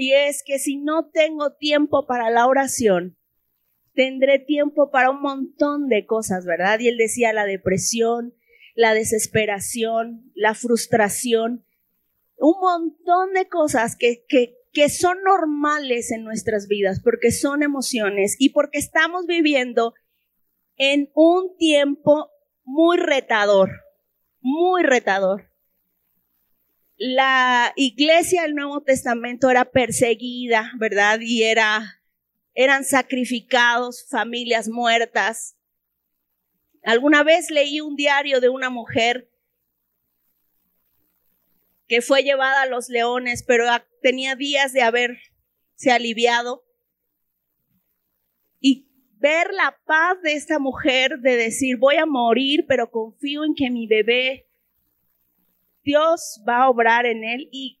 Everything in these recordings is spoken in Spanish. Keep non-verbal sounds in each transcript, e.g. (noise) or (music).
Y es que si no tengo tiempo para la oración, tendré tiempo para un montón de cosas, ¿verdad? Y él decía la depresión, la desesperación, la frustración, un montón de cosas que, que, que son normales en nuestras vidas, porque son emociones y porque estamos viviendo en un tiempo muy retador, muy retador. La iglesia del Nuevo Testamento era perseguida, ¿verdad? Y era, eran sacrificados, familias muertas. Alguna vez leí un diario de una mujer que fue llevada a los leones, pero tenía días de haberse aliviado. Y ver la paz de esta mujer, de decir, voy a morir, pero confío en que mi bebé, Dios va a obrar en él. Y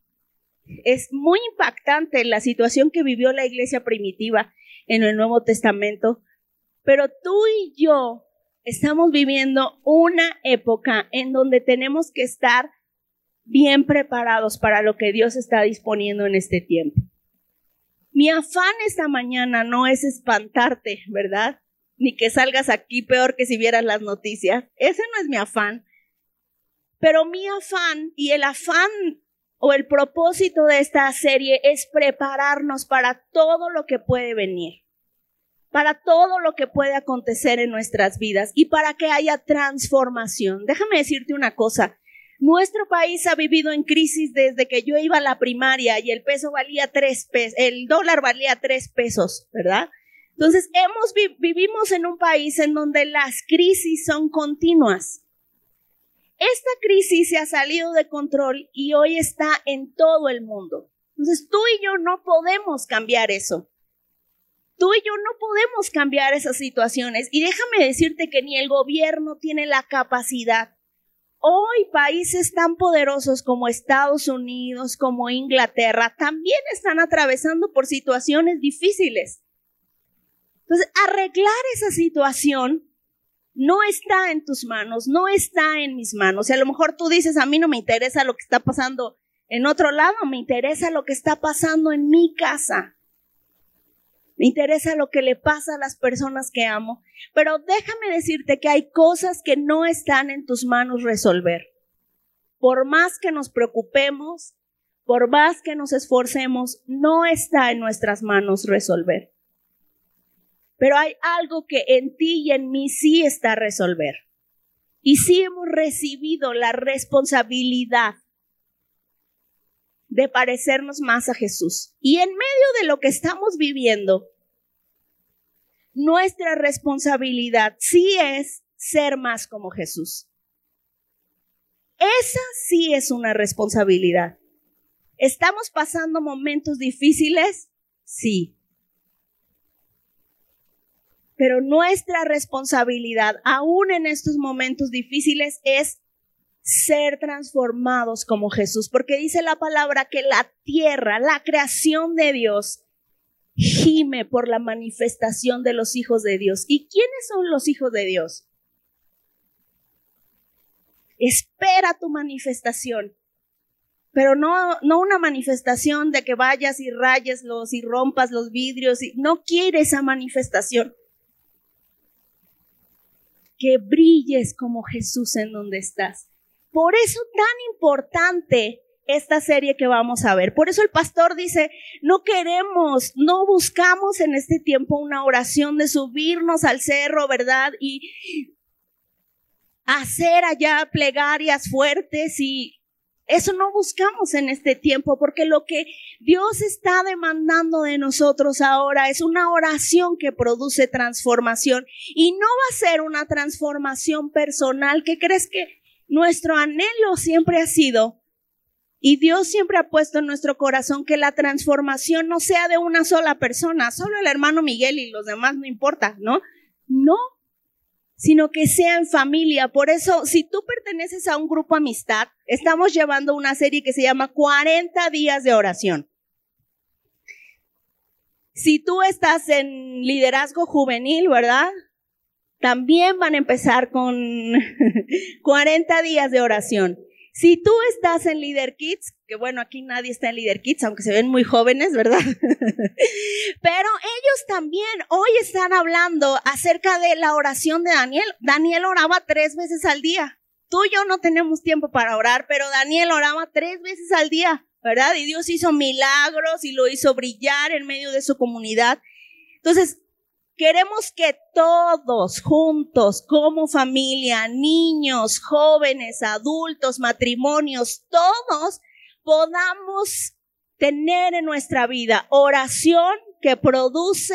es muy impactante la situación que vivió la iglesia primitiva en el Nuevo Testamento. Pero tú y yo estamos viviendo una época en donde tenemos que estar bien preparados para lo que Dios está disponiendo en este tiempo. Mi afán esta mañana no es espantarte, ¿verdad? Ni que salgas aquí peor que si vieras las noticias. Ese no es mi afán. Pero mi afán y el afán o el propósito de esta serie es prepararnos para todo lo que puede venir, para todo lo que puede acontecer en nuestras vidas y para que haya transformación. Déjame decirte una cosa, nuestro país ha vivido en crisis desde que yo iba a la primaria y el peso valía tres pesos, el dólar valía tres pesos, ¿verdad? Entonces, hemos, vivimos en un país en donde las crisis son continuas. Esta crisis se ha salido de control y hoy está en todo el mundo. Entonces, tú y yo no podemos cambiar eso. Tú y yo no podemos cambiar esas situaciones. Y déjame decirte que ni el gobierno tiene la capacidad Hoy países tan poderosos como Estados Unidos, como Inglaterra, también están atravesando por situaciones difíciles. Entonces, arreglar esa situación no está en tus manos, no está en mis manos. Y a lo mejor tú dices, a mí no me interesa lo que está pasando en otro lado, me interesa lo que está pasando en mi casa. Me interesa lo que le pasa a las personas que amo. Pero déjame decirte que hay cosas que no están en tus manos resolver. Por más que nos preocupemos, por más que nos esforcemos, no está en nuestras manos resolver. Pero hay algo que en ti y en mí sí está a resolver. Y sí hemos recibido la responsabilidad de parecernos más a Jesús. Y en medio de lo que estamos viviendo, nuestra responsabilidad sí es ser más como Jesús. Esa sí es una responsabilidad. ¿Estamos pasando momentos difíciles? Sí. Pero nuestra responsabilidad, aún en estos momentos difíciles, es ser transformados como Jesús, porque dice la palabra que la tierra, la creación de Dios, gime por la manifestación de los hijos de Dios. ¿Y quiénes son los hijos de Dios? Espera tu manifestación, pero no, no una manifestación de que vayas y rayes los y rompas los vidrios. Y, no quiere esa manifestación. Que brilles como Jesús en donde estás. Por eso tan importante esta serie que vamos a ver. Por eso el pastor dice, no queremos, no buscamos en este tiempo una oración de subirnos al cerro, ¿verdad? Y hacer allá plegarias fuertes y eso no buscamos en este tiempo porque lo que Dios está demandando de nosotros ahora es una oración que produce transformación. Y no va a ser una transformación personal. Que crees que nuestro anhelo siempre ha sido, y Dios siempre ha puesto en nuestro corazón que la transformación no sea de una sola persona, solo el hermano Miguel y los demás no importa, ¿no? No, sino que sea en familia. Por eso, si tú perteneces a un grupo amistad, estamos llevando una serie que se llama 40 días de oración. Si tú estás en liderazgo juvenil, ¿verdad? también van a empezar con (laughs) 40 días de oración. Si tú estás en Leader Kids, que bueno, aquí nadie está en Leader Kids, aunque se ven muy jóvenes, ¿verdad? (laughs) Pero ellos también hoy están hablando acerca de la oración de Daniel. Daniel oraba tres veces al día. Tú y yo no tenemos tiempo para orar, pero Daniel oraba tres veces al día, ¿verdad? Y Dios hizo milagros y lo hizo brillar en medio de su comunidad. Entonces, Queremos que todos juntos, como familia, niños, jóvenes, adultos, matrimonios, todos podamos tener en nuestra vida oración que produce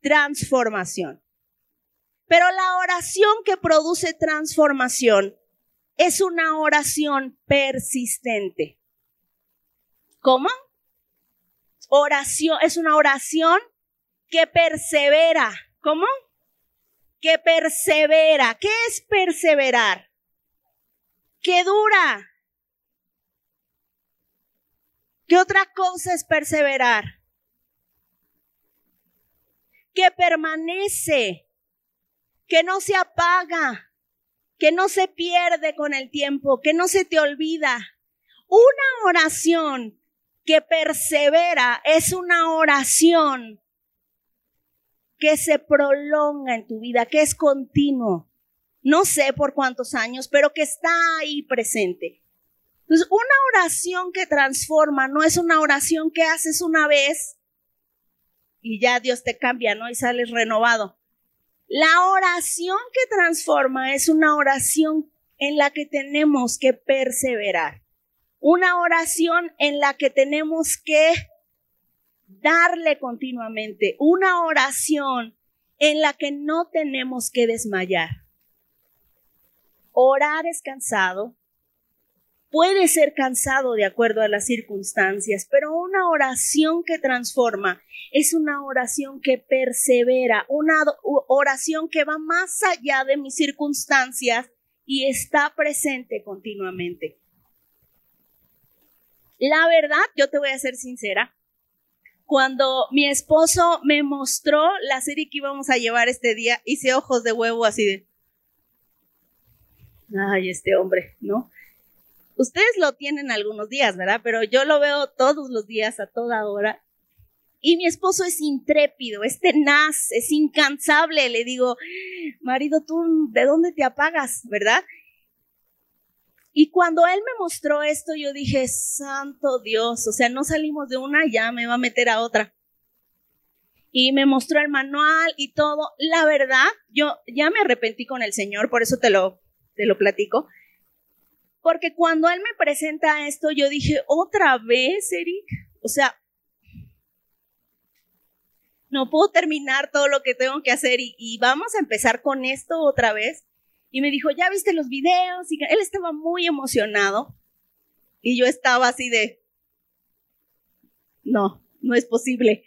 transformación. Pero la oración que produce transformación es una oración persistente. ¿Cómo? Oración, es una oración que persevera. ¿Cómo? Que persevera. ¿Qué es perseverar? Que dura. ¿Qué otra cosa es perseverar? Que permanece, que no se apaga, que no se pierde con el tiempo, que no se te olvida. Una oración que persevera es una oración que se prolonga en tu vida, que es continuo. No sé por cuántos años, pero que está ahí presente. Entonces, una oración que transforma no es una oración que haces una vez y ya Dios te cambia, ¿no? Y sales renovado. La oración que transforma es una oración en la que tenemos que perseverar. Una oración en la que tenemos que darle continuamente una oración en la que no tenemos que desmayar. Orar es cansado, puede ser cansado de acuerdo a las circunstancias, pero una oración que transforma es una oración que persevera, una oración que va más allá de mis circunstancias y está presente continuamente. La verdad, yo te voy a ser sincera, cuando mi esposo me mostró la serie que íbamos a llevar este día, hice ojos de huevo así de, ay, este hombre, ¿no? Ustedes lo tienen algunos días, ¿verdad? Pero yo lo veo todos los días, a toda hora. Y mi esposo es intrépido, es tenaz, es incansable. Le digo, marido, tú, ¿de dónde te apagas, verdad? Y cuando él me mostró esto, yo dije, santo Dios, o sea, no salimos de una, ya me va a meter a otra. Y me mostró el manual y todo. La verdad, yo ya me arrepentí con el Señor, por eso te lo, te lo platico. Porque cuando él me presenta esto, yo dije, otra vez, Eric. O sea, no puedo terminar todo lo que tengo que hacer y, y vamos a empezar con esto otra vez. Y me dijo, ¿ya viste los videos? Y él estaba muy emocionado. Y yo estaba así de, no, no es posible.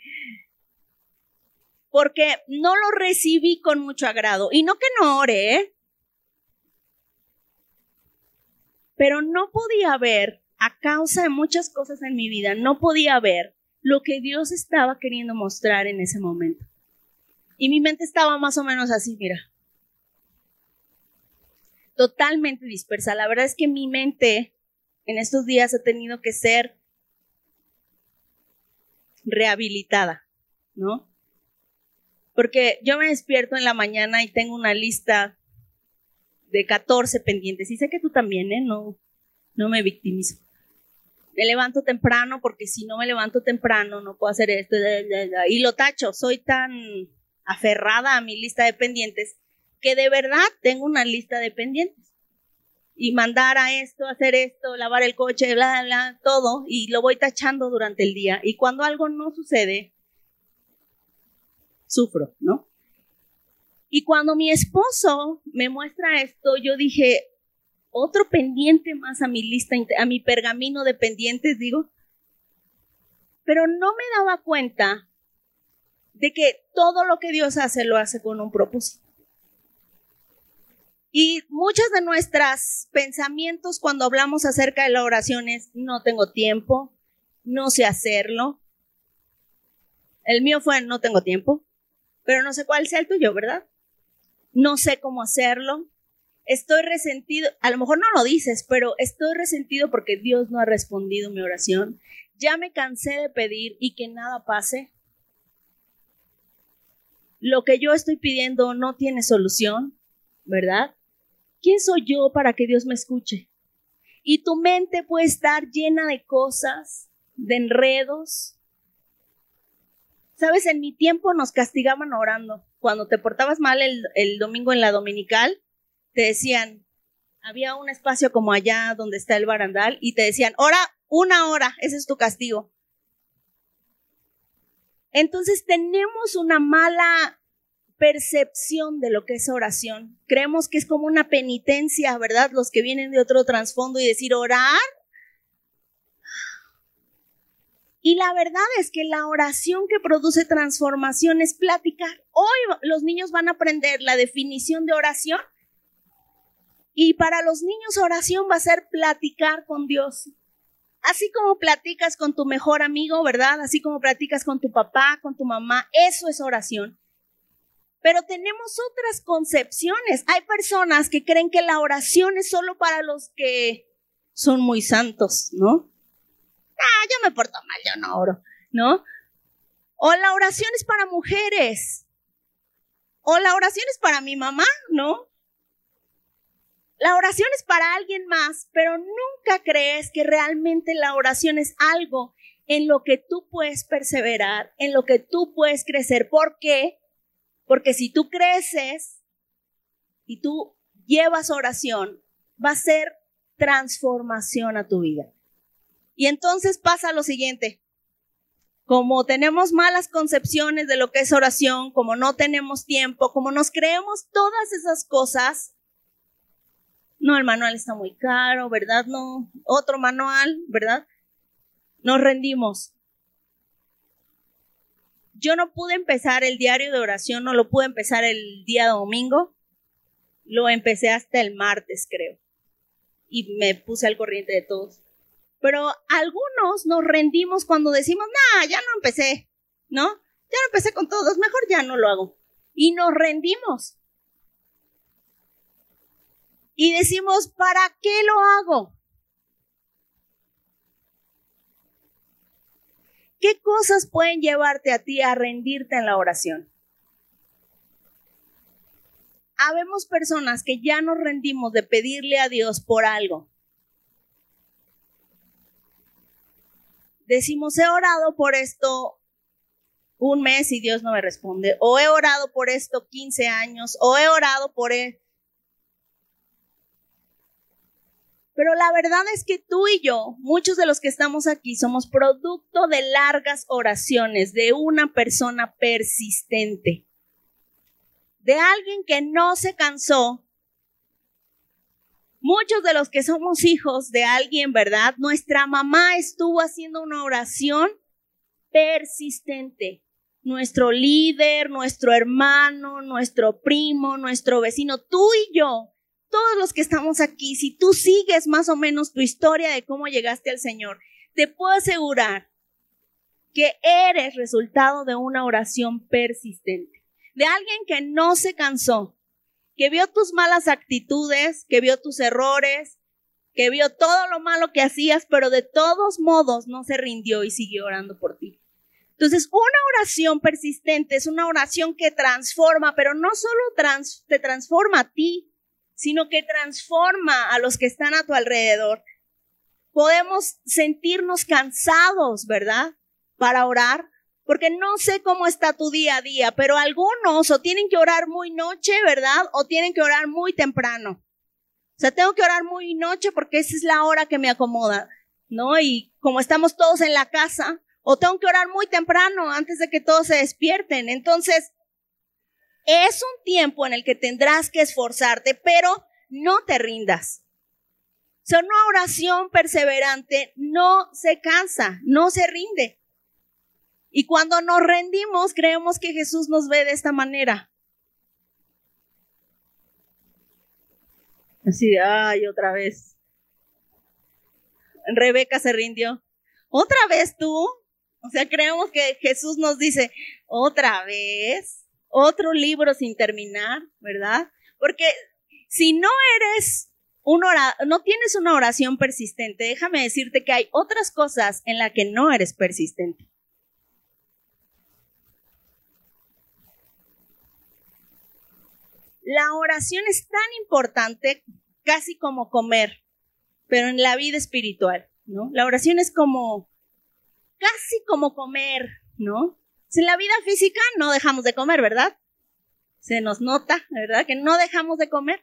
Porque no lo recibí con mucho agrado. Y no que no ore, ¿eh? Pero no podía ver, a causa de muchas cosas en mi vida, no podía ver lo que Dios estaba queriendo mostrar en ese momento. Y mi mente estaba más o menos así, mira totalmente dispersa. La verdad es que mi mente en estos días ha tenido que ser rehabilitada, ¿no? Porque yo me despierto en la mañana y tengo una lista de 14 pendientes. Y sé que tú también, ¿eh? No, no me victimizo. Me levanto temprano porque si no me levanto temprano no puedo hacer esto. Y lo tacho. Soy tan aferrada a mi lista de pendientes que de verdad tengo una lista de pendientes. Y mandar a esto, hacer esto, lavar el coche, bla, bla, todo, y lo voy tachando durante el día. Y cuando algo no sucede, sufro, ¿no? Y cuando mi esposo me muestra esto, yo dije, otro pendiente más a mi lista, a mi pergamino de pendientes, digo. Pero no me daba cuenta de que todo lo que Dios hace lo hace con un propósito. Y muchos de nuestros pensamientos cuando hablamos acerca de la oración es, no tengo tiempo, no sé hacerlo. El mío fue, no tengo tiempo, pero no sé cuál sea el tuyo, ¿verdad? No sé cómo hacerlo. Estoy resentido, a lo mejor no lo dices, pero estoy resentido porque Dios no ha respondido mi oración. Ya me cansé de pedir y que nada pase. Lo que yo estoy pidiendo no tiene solución, ¿verdad? ¿Quién soy yo para que Dios me escuche? Y tu mente puede estar llena de cosas, de enredos. Sabes, en mi tiempo nos castigaban orando. Cuando te portabas mal el, domingo en la dominical, te decían, había un espacio como allá donde está el barandal y te decían, ora una hora, ese es tu castigo. Entonces tenemos una mala percepción de lo que es oración. Creemos que es como una penitencia, ¿verdad? Los que vienen de otro trasfondo y decir orar. Y la verdad es que la oración que produce transformación es platicar. Hoy los niños van a aprender la definición de oración y para los niños oración va a ser platicar con Dios. Así como platicas con tu mejor amigo, ¿verdad? Así como platicas con tu papá, con tu mamá, eso es oración. Pero tenemos otras concepciones. Hay personas que creen que la oración es solo para los que son muy santos, ¿no? Ah, yo me porto mal, yo no oro, ¿no? O la oración es para mujeres. O la oración es para mi mamá, ¿no? La oración es para alguien más, pero nunca crees que realmente la oración es algo en lo que tú puedes perseverar, en lo que tú puedes crecer. ¿Por qué? Porque si tú creces y tú llevas oración, va a ser transformación a tu vida. Y entonces pasa lo siguiente. Como tenemos malas concepciones de lo que es oración, como no tenemos tiempo, como nos creemos todas esas cosas, no, el manual está muy caro, ¿verdad? No, otro manual, ¿verdad? Nos rendimos. Yo no pude empezar el diario de oración, no lo pude empezar el día domingo, lo empecé hasta el martes, creo, y me puse al corriente de todos. Pero algunos nos rendimos cuando decimos, nah, ya no empecé, ¿no? Ya no empecé con todos, mejor ya no lo hago. Y nos rendimos y decimos, ¿para qué lo hago? ¿Qué cosas pueden llevarte a ti a rendirte en la oración? Habemos personas que ya nos rendimos de pedirle a Dios por algo. Decimos, he orado por esto un mes y Dios no me responde. O he orado por esto 15 años. O he orado por, e-, Pero la verdad es que tú y yo, muchos de los que estamos aquí, somos producto de largas oraciones de una persona persistente, de alguien que no se cansó. Muchos de los que somos hijos de alguien, ¿verdad? Nuestra mamá estuvo haciendo una oración persistente. Nuestro líder, nuestro hermano, nuestro primo, nuestro vecino, tú y yo todos los que estamos aquí, si tú sigues más o menos tu historia de cómo llegaste al Señor, te puedo asegurar que eres resultado de una oración persistente, de alguien que no se cansó, que vio tus malas actitudes, que vio tus errores, que vio todo lo malo que hacías, pero de todos modos no se rindió y siguió orando por ti. Entonces, una oración persistente es una oración que transforma, pero no solo te transforma a ti, sino que transforma a los que están a tu alrededor. Podemos sentirnos cansados, ¿verdad? Para orar, porque no sé cómo está tu día a día, pero algunos o tienen que orar muy noche, ¿verdad? O tienen que orar muy temprano. O sea, tengo que orar muy noche porque esa es la hora que me acomoda, ¿no? Y como estamos todos en la casa, o tengo que orar muy temprano antes de que todos se despierten. Entonces, es un tiempo en el que tendrás que esforzarte, pero no te rindas. O una oración perseverante no se cansa, no se rinde. Y cuando nos rendimos, creemos que Jesús nos ve de esta manera. Así ay, otra vez. Rebeca se rindió. ¿Otra vez tú? O sea, creemos que Jesús nos dice, otra vez otro libro sin terminar, ¿verdad? Porque Si no eres un no tienes una oración persistente, déjame decirte que hay otras cosas en las que no eres persistente. La oración es tan importante casi como comer, pero en la vida espiritual, ¿no? La oración es como, casi como comer, ¿no? En la vida física no dejamos de comer, ¿verdad? Se nos nota, ¿verdad? Que no dejamos de comer.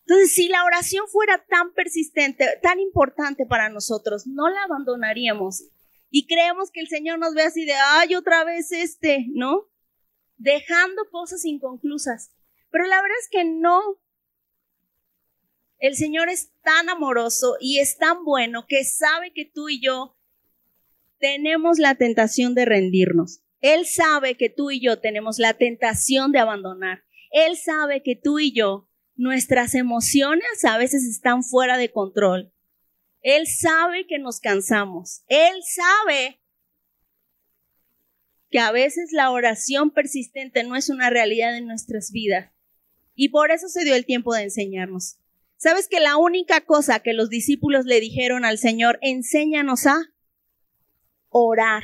Entonces, si la oración fuera tan persistente, tan importante para nosotros, no la abandonaríamos. Y creemos que el Señor nos ve así de, ay, otra vez este, ¿no? Dejando cosas inconclusas. Pero la verdad es que no. El Señor es tan amoroso y es tan bueno que sabe que tú y yo tenemos la tentación de rendirnos. Él sabe que tú y yo tenemos la tentación de abandonar. Él sabe que tú y yo, nuestras emociones a veces están fuera de control. Él sabe que nos cansamos. Él sabe que a veces la oración persistente no es una realidad en nuestras vidas. Y por eso se dio el tiempo de enseñarnos. ¿Sabes que la única cosa que los discípulos le dijeron al Señor, enséñanos a orar?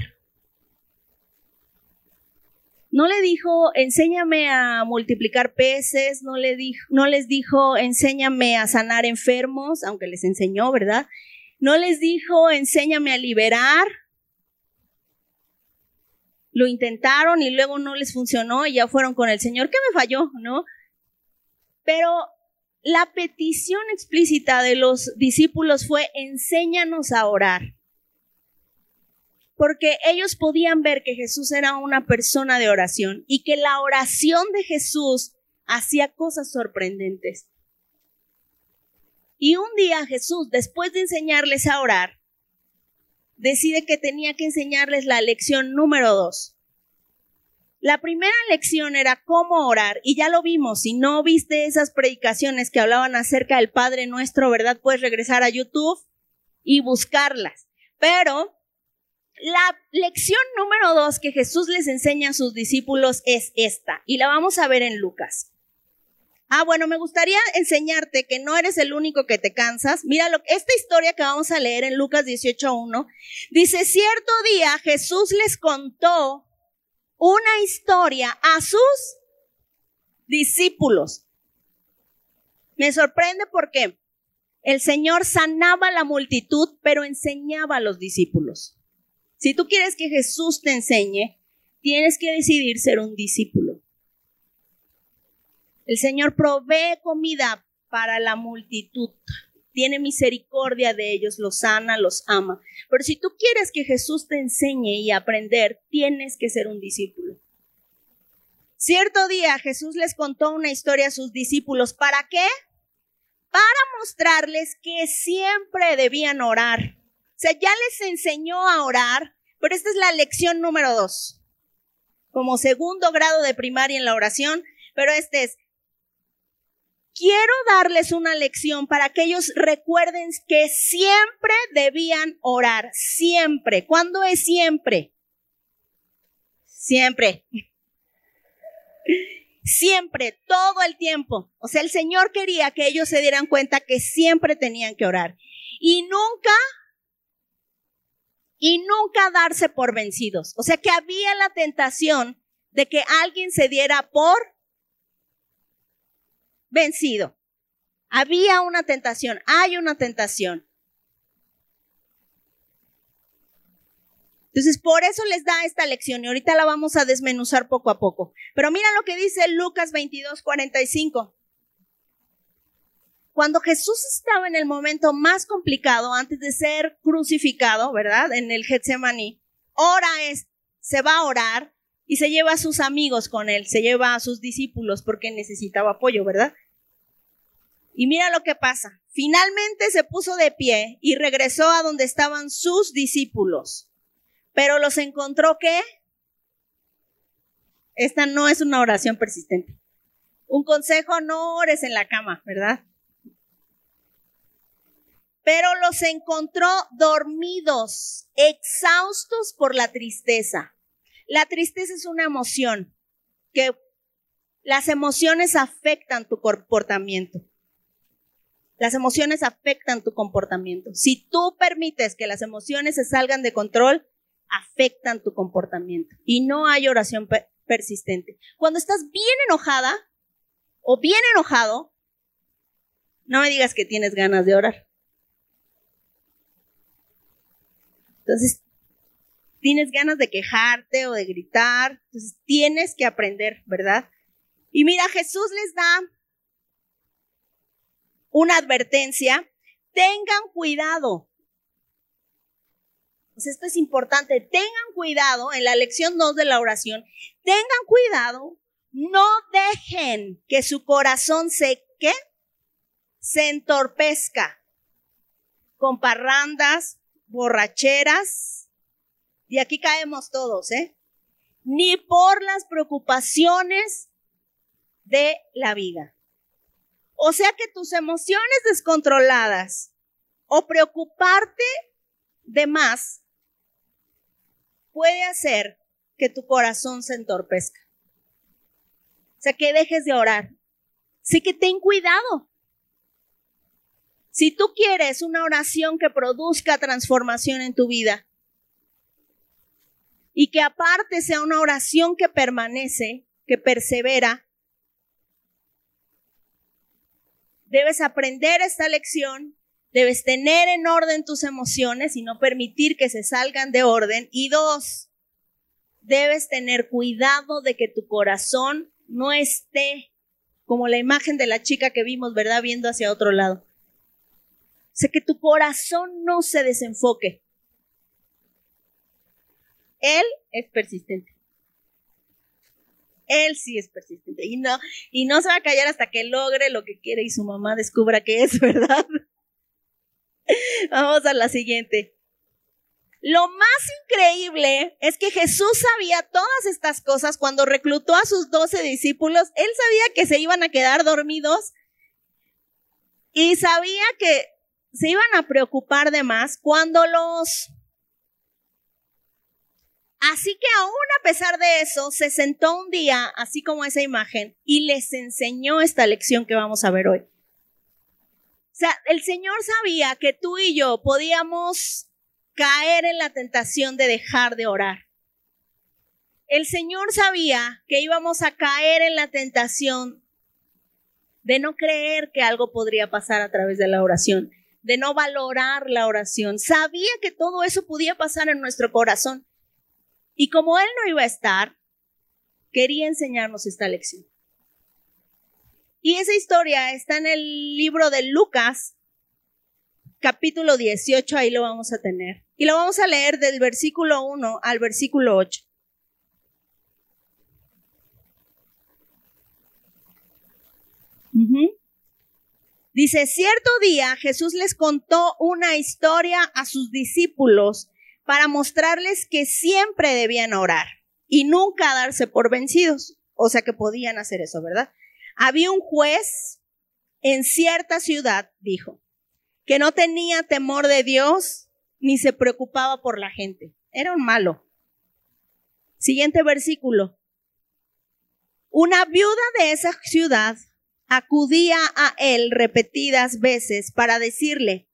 No le dijo, enséñame a multiplicar peces, no, le no les dijo, enséñame a sanar enfermos, aunque les enseñó, ¿verdad? No les dijo, enséñame a liberar. Lo intentaron y luego no les funcionó y ya fueron con el Señor. ¿Qué me falló? ¿No? Pero la petición explícita de los discípulos fue, enséñanos a orar. Porque ellos podían ver que Jesús era una persona de oración y que la oración de Jesús hacía cosas sorprendentes. Y un día Jesús, después de enseñarles a orar, decide que tenía que enseñarles la lección número dos. La primera lección era cómo orar y ya lo vimos. Si no viste esas predicaciones que hablaban acerca del Padre Nuestro, ¿verdad? Puedes regresar a YouTube y buscarlas. Pero la lección número dos que Jesús les enseña a sus discípulos es esta y la vamos a ver en Lucas. Ah, bueno, me gustaría enseñarte que no eres el único que te cansas. Mira, lo, esta historia que vamos a leer en Lucas 18.1 dice, cierto día Jesús les contó una historia a sus discípulos. Me sorprende porque el Señor sanaba la multitud, pero enseñaba a los discípulos. Si tú quieres que Jesús te enseñe, tienes que decidir ser un discípulo. El Señor provee comida para la multitud tiene misericordia de ellos, los sana, los ama. Pero si tú quieres que Jesús te enseñe y aprender, tienes que ser un discípulo. Cierto día Jesús les contó una historia a sus discípulos. ¿Para qué? Para mostrarles que siempre debían orar. O sea, ya les enseñó a orar, pero esta es la lección número dos. Como segundo grado de primaria en la oración, pero este es, quiero darles una lección para que ellos recuerden que siempre debían orar, siempre. ¿Cuándo es siempre? Siempre. Siempre, todo el tiempo. O sea, el Señor quería que ellos se dieran cuenta que siempre tenían que orar. Y nunca, y nunca darse por vencidos. O sea, que había la tentación de que alguien se diera por vencido. Había una tentación, hay una tentación. Entonces, por eso les da esta lección y ahorita la vamos a desmenuzar poco a poco. Pero mira lo que dice Lucas 22, 45. Cuando Jesús estaba en el momento más complicado antes de ser crucificado, ¿verdad? En el Getsemaní, ora es, se va a orar y se lleva a sus amigos con él, se lleva a sus discípulos porque necesitaba apoyo, ¿verdad? Y mira lo que pasa. Finalmente se puso de pie y regresó a donde estaban sus discípulos. Pero los encontró que esta no es una oración persistente. Un consejo, no ores en la cama, ¿verdad? Pero los encontró dormidos, exhaustos por la tristeza. La tristeza es una emoción que Las emociones afectan tu comportamiento. Las emociones afectan tu comportamiento. Si tú permites que las emociones se salgan de control, afectan tu comportamiento. Y no hay oración persistente. Cuando estás bien enojada o bien enojado, no me digas que tienes ganas de orar. Entonces, tienes ganas de quejarte o de gritar. Entonces, tienes que aprender, ¿verdad? Y mira, Jesús les da una advertencia. Tengan cuidado. Pues esto es importante. Tengan cuidado en la lección 2 de la oración. Tengan cuidado. No dejen que su corazón se, ¿qué? Se entorpezca con parrandas, borracheras. Y aquí caemos todos, ¿eh? Ni por las preocupaciones de la vida. O sea que tus emociones descontroladas o preocuparte de más puede hacer que tu corazón se entorpezca. O sea, que dejes de orar. Sí que ten cuidado. Si tú quieres una oración que produzca transformación en tu vida y que aparte sea una oración que permanece, que persevera, debes aprender esta lección Debes tener en orden tus emociones y no permitir que se salgan de orden. Y dos, debes tener cuidado de que tu corazón no esté como la imagen de la chica que vimos, ¿verdad? Viendo hacia otro lado. Sea, que tu corazón no se desenfoque. Él es persistente. Él sí es persistente. Y no, y no se va a callar hasta que logre lo que quiere y su mamá descubra que es (laughs) verdad. Vamos a la siguiente. Lo más increíble es que Jesús sabía todas estas cosas cuando reclutó a sus doce discípulos. Él sabía que se iban a quedar dormidos y sabía que se iban a preocupar de más cuando los... Así que aún a pesar de eso, se sentó un día, así como esa imagen, y les enseñó esta lección que vamos a ver hoy. O sea, el Señor sabía que tú y yo podíamos caer en la tentación de dejar de orar. El Señor sabía que íbamos a caer en la tentación de no creer que algo podría pasar a través de la oración, de no valorar la oración. Sabía que todo eso podía pasar en nuestro corazón. Y como Él no iba a estar, quería enseñarnos esta lección. Y esa historia está en el libro de Lucas, capítulo 18, ahí lo vamos a tener. Y lo vamos a leer del versículo 1 al versículo 8. Dice, cierto día Jesús les contó una historia a sus discípulos para mostrarles que siempre debían orar y nunca darse por vencidos. O sea que podían hacer eso, ¿verdad? Había un juez en cierta ciudad, dijo, que no tenía temor de Dios ni se preocupaba por la gente. Era un malo. Siguiente versículo. Una viuda de esa ciudad acudía a él repetidas veces para decirle,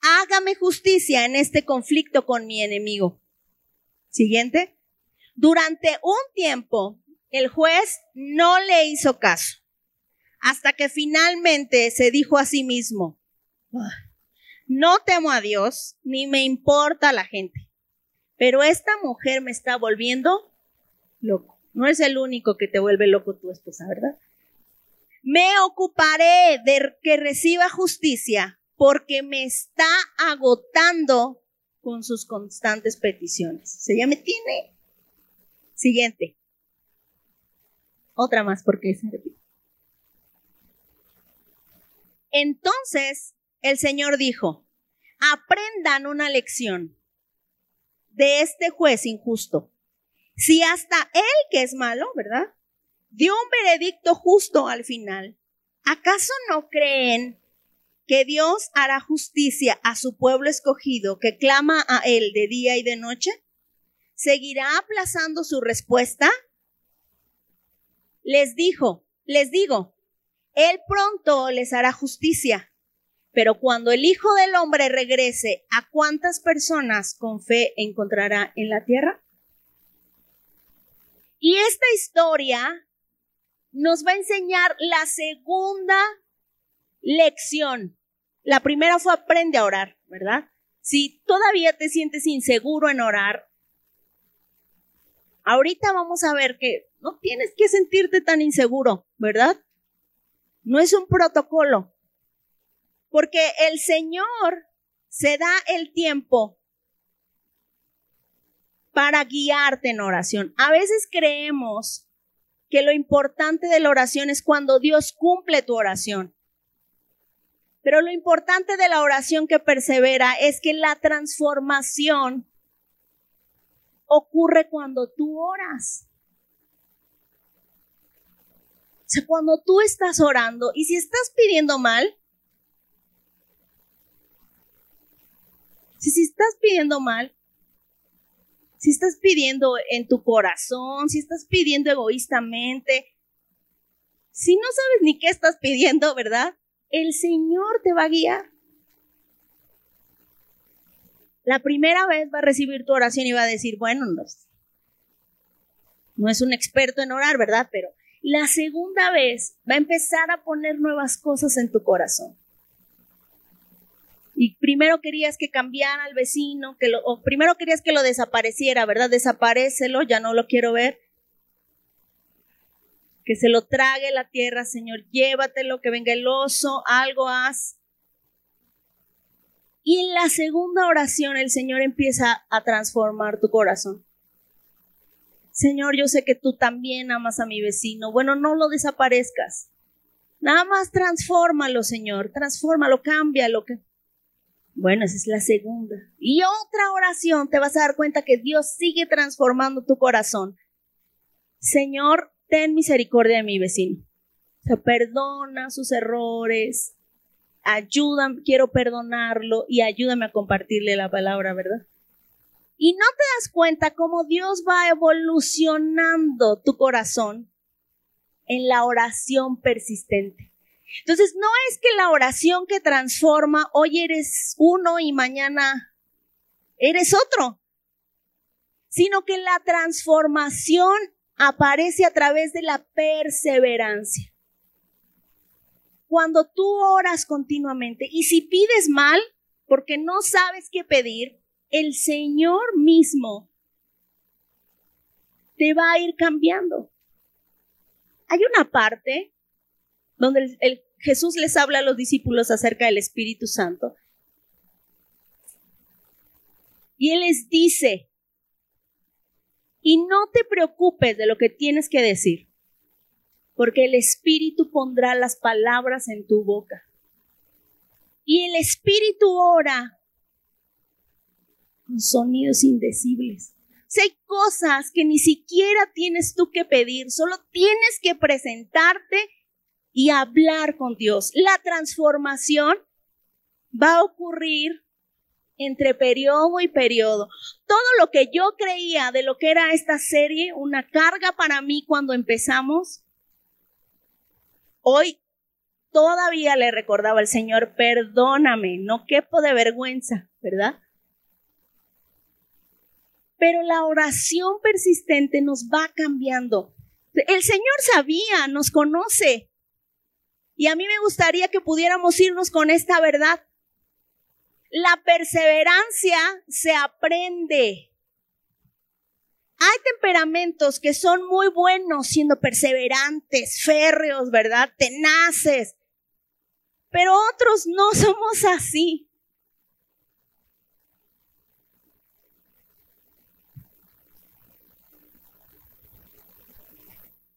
hágame justicia en este conflicto con mi enemigo. Siguiente. Durante un tiempo, el juez no le hizo caso hasta que finalmente se dijo a sí mismo, no temo a Dios, ni me importa la gente, pero esta mujer me está volviendo loco. No es el único que te vuelve loco tu esposa, ¿verdad? Me ocuparé de que reciba justicia porque me está agotando con sus constantes peticiones. Se ya me tiene. Siguiente. Otra más porque se repite. Entonces el Señor dijo, aprendan una lección de este juez injusto. Si hasta él, que es malo, ¿verdad? Dio un veredicto justo al final, ¿acaso no creen que Dios hará justicia a su pueblo escogido que clama a él de día y de noche? ¿Seguirá aplazando su respuesta? Les dijo, les digo, Él pronto les hará justicia. Pero cuando el Hijo del Hombre regrese, ¿a cuántas personas con fe encontrará en la tierra? Y esta historia nos va a enseñar la segunda lección. La primera fue aprende a orar, ¿verdad? Si todavía te sientes inseguro en orar, ahorita vamos a ver que no tienes que sentirte tan inseguro, ¿verdad? No es un protocolo, porque el Señor se da el tiempo para guiarte en oración. A veces creemos que lo importante de la oración es cuando Dios cumple tu oración. Pero lo importante de la oración que persevera es que la transformación ocurre cuando tú oras. O sea, cuando tú estás orando y si estás pidiendo mal, si, si estás pidiendo mal, si estás pidiendo en tu corazón, si estás pidiendo egoístamente, si no sabes ni qué estás pidiendo, ¿verdad? el Señor te va a guiar. La primera vez va a recibir tu oración y va a decir, bueno, no, no es un experto en orar, ¿verdad? Pero la segunda vez va a empezar a poner nuevas cosas en tu corazón. Y primero querías que cambiara al vecino, que o primero querías que lo desapareciera, ¿verdad? Desaparecelo, ya no lo quiero ver que se lo trague la tierra, Señor, llévatelo, que venga el oso, algo haz. Y en la segunda oración el Señor empieza a transformar tu corazón. Señor, yo sé que tú también amas a mi vecino. Bueno, no lo desaparezcas. Nada más transfórmalo, Señor. Transfórmalo, cámbialo. Bueno, esa es la segunda. Y otra oración, te vas a dar cuenta que Dios sigue transformando tu corazón. Señor, ten misericordia de mi vecino. O sea, perdona sus errores, ayúdame, quiero perdonarlo y ayúdame a compartirle la palabra, ¿verdad? Y no te das cuenta cómo Dios va evolucionando tu corazón en la oración persistente. Entonces, no es que la oración que transforma, hoy eres uno y mañana eres otro, sino que la transformación aparece a través de la perseverancia. Cuando tú oras continuamente y si pides mal porque no sabes qué pedir, el Señor mismo te va a ir cambiando. Hay una parte donde Jesús les habla a los discípulos acerca del Espíritu Santo. Y Él les dice, y no te preocupes de lo que tienes que decir, porque el Espíritu pondrá las palabras en tu boca. Y el Espíritu ora con sonidos indecibles. Si hay cosas que ni siquiera tienes tú que pedir, solo tienes que presentarte y hablar con Dios. La transformación va a ocurrir entre periodo y periodo. Todo lo que yo creía de lo que era esta serie, una carga para mí cuando empezamos, hoy todavía le recordaba al Señor, perdóname, no quepo de vergüenza, ¿verdad? Pero la oración persistente nos va cambiando. El Señor sabía, nos conoce. Y a mí me gustaría que pudiéramos irnos con esta verdad. La perseverancia se aprende. Hay temperamentos que son muy buenos siendo perseverantes, férreos, ¿verdad? Tenaces. Pero otros no (laughs) somos así.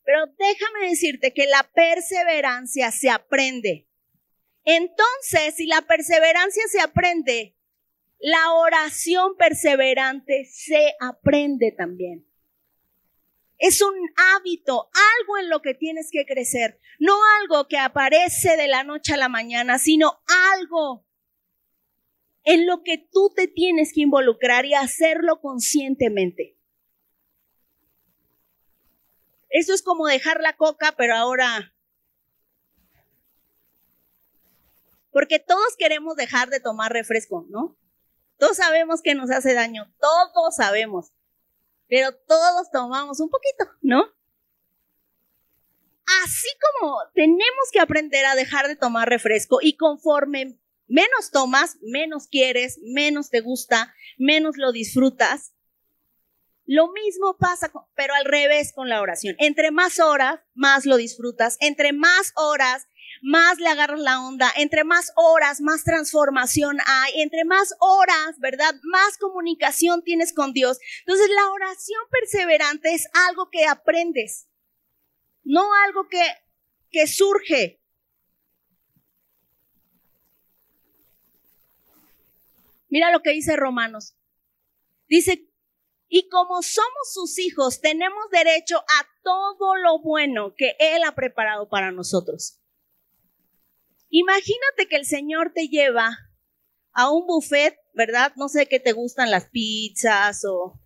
Pero déjame decirte que la perseverancia se aprende. Entonces, si la perseverancia se aprende, la oración perseverante se aprende también. Es un hábito, algo en lo que tienes que crecer, no algo que aparece de la noche a la mañana, sino algo en lo que tú te tienes que involucrar y hacerlo conscientemente. Eso es como dejar la coca, pero ahora... Porque todos queremos dejar de tomar refresco, ¿no? Todos sabemos que nos hace daño, todos sabemos, pero todos tomamos un poquito, ¿no? Así como tenemos que aprender a dejar de tomar refresco y conforme menos tomas, menos quieres, menos te gusta, menos lo disfrutas, lo mismo pasa, pero al revés con la oración. Entre más horas, más lo disfrutas. Entre más horas, más le agarras la onda, entre más horas, más transformación hay, entre más horas, ¿verdad? Más comunicación tienes con Dios. Entonces la oración perseverante es algo que aprendes, no algo que, que surge. Mira lo que dice Romanos. Dice, y como somos sus hijos, tenemos derecho a todo lo bueno que Él ha preparado para nosotros. Imagínate que el Señor te lleva a un buffet, ¿verdad? No sé qué te gustan las pizzas o,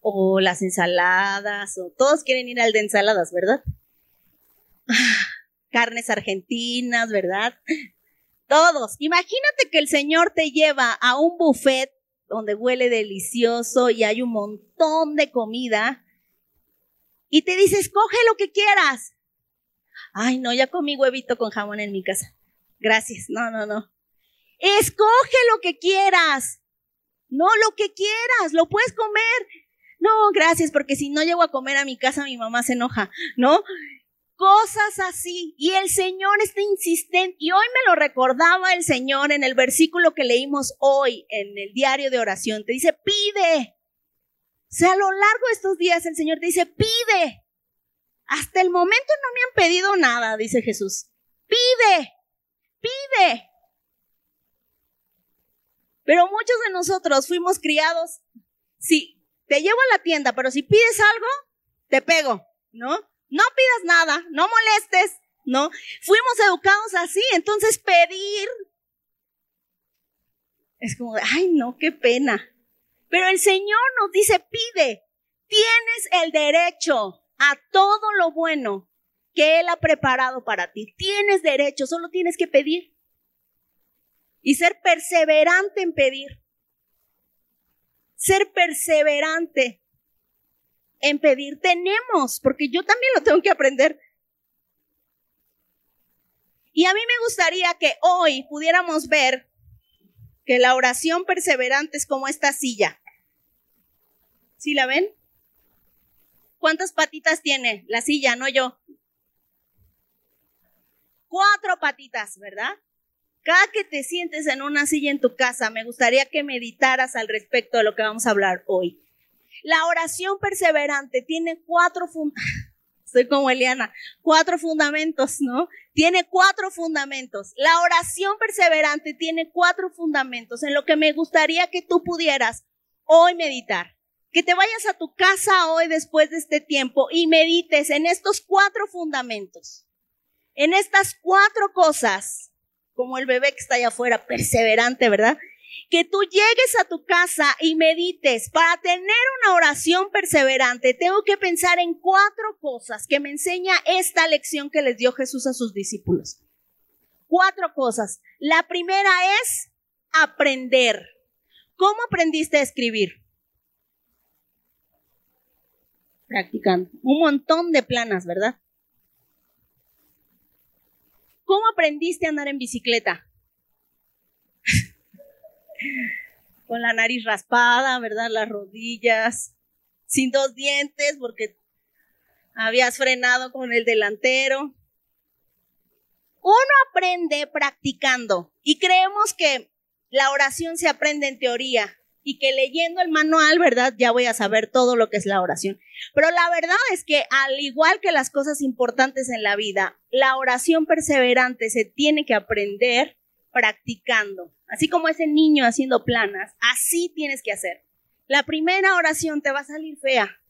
o las ensaladas, o todos quieren ir al de ensaladas, ¿verdad? Carnes argentinas, ¿verdad? Todos. Imagínate que el Señor te lleva a un buffet donde huele delicioso y hay un montón de comida y te dice, escoge lo que quieras. Ay, no, ya comí huevito con jamón en mi casa. Gracias. No, no, no. Escoge lo que quieras. No lo que quieras. Lo puedes comer. No, gracias, porque si no llego a comer a mi casa, mi mamá se enoja, ¿no? Cosas así. Y el Señor está insistente. Y hoy me lo recordaba el Señor en el versículo que leímos hoy en el diario de oración. Te dice, pide. O sea, a lo largo de estos días el Señor te dice, pide. Hasta el momento no me han pedido nada, dice Jesús. Pide pide. Pero muchos de nosotros fuimos criados, si te llevo a la tienda, pero si pides algo, te pego, ¿no? No pidas nada, no molestes, ¿no? Fuimos educados así, entonces pedir es como, ay, no, qué pena. Pero el Señor nos dice, pide, tienes el derecho a todo lo bueno que Él ha preparado para ti. Tienes derecho, solo tienes que pedir. Y ser perseverante en pedir. Ser perseverante en pedir. Tenemos, porque yo también lo tengo que aprender. Y a mí me gustaría que hoy pudiéramos ver que la oración perseverante es como esta silla. ¿Sí la ven? ¿Cuántas patitas tiene la silla, no yo? cuatro patitas, ¿verdad? Cada que te sientes en una silla en tu casa, me gustaría que meditaras al respecto de lo que vamos a hablar hoy. La oración perseverante tiene cuatro Estoy (laughs) como Eliana, cuatro fundamentos, ¿no? Tiene cuatro fundamentos. La oración perseverante tiene cuatro fundamentos en lo que me gustaría que tú pudieras hoy meditar. Que te vayas a tu casa hoy después de este tiempo y medites en estos cuatro fundamentos en estas cuatro cosas, como el bebé que está allá afuera, perseverante, ¿verdad? Que tú llegues a tu casa y medites. Para tener una oración perseverante, tengo que pensar en cuatro cosas que me enseña esta lección que les dio Jesús a sus discípulos. Cuatro cosas. La primera es aprender. ¿Cómo aprendiste a escribir? Practicando. Un montón de planas, ¿verdad? ¿Cómo aprendiste a andar en bicicleta? Con la nariz raspada, ¿verdad? Las rodillas, sin dos dientes porque habías frenado con el delantero. Uno aprende practicando y creemos que la oración se aprende en teoría, y que leyendo el manual, ¿verdad? Ya voy a saber todo lo que es la oración. Pero la verdad es que al igual que las cosas importantes en la vida, la oración perseverante se tiene que aprender practicando. Así como ese niño haciendo planas, así tienes que hacer. La primera oración te va a salir fea.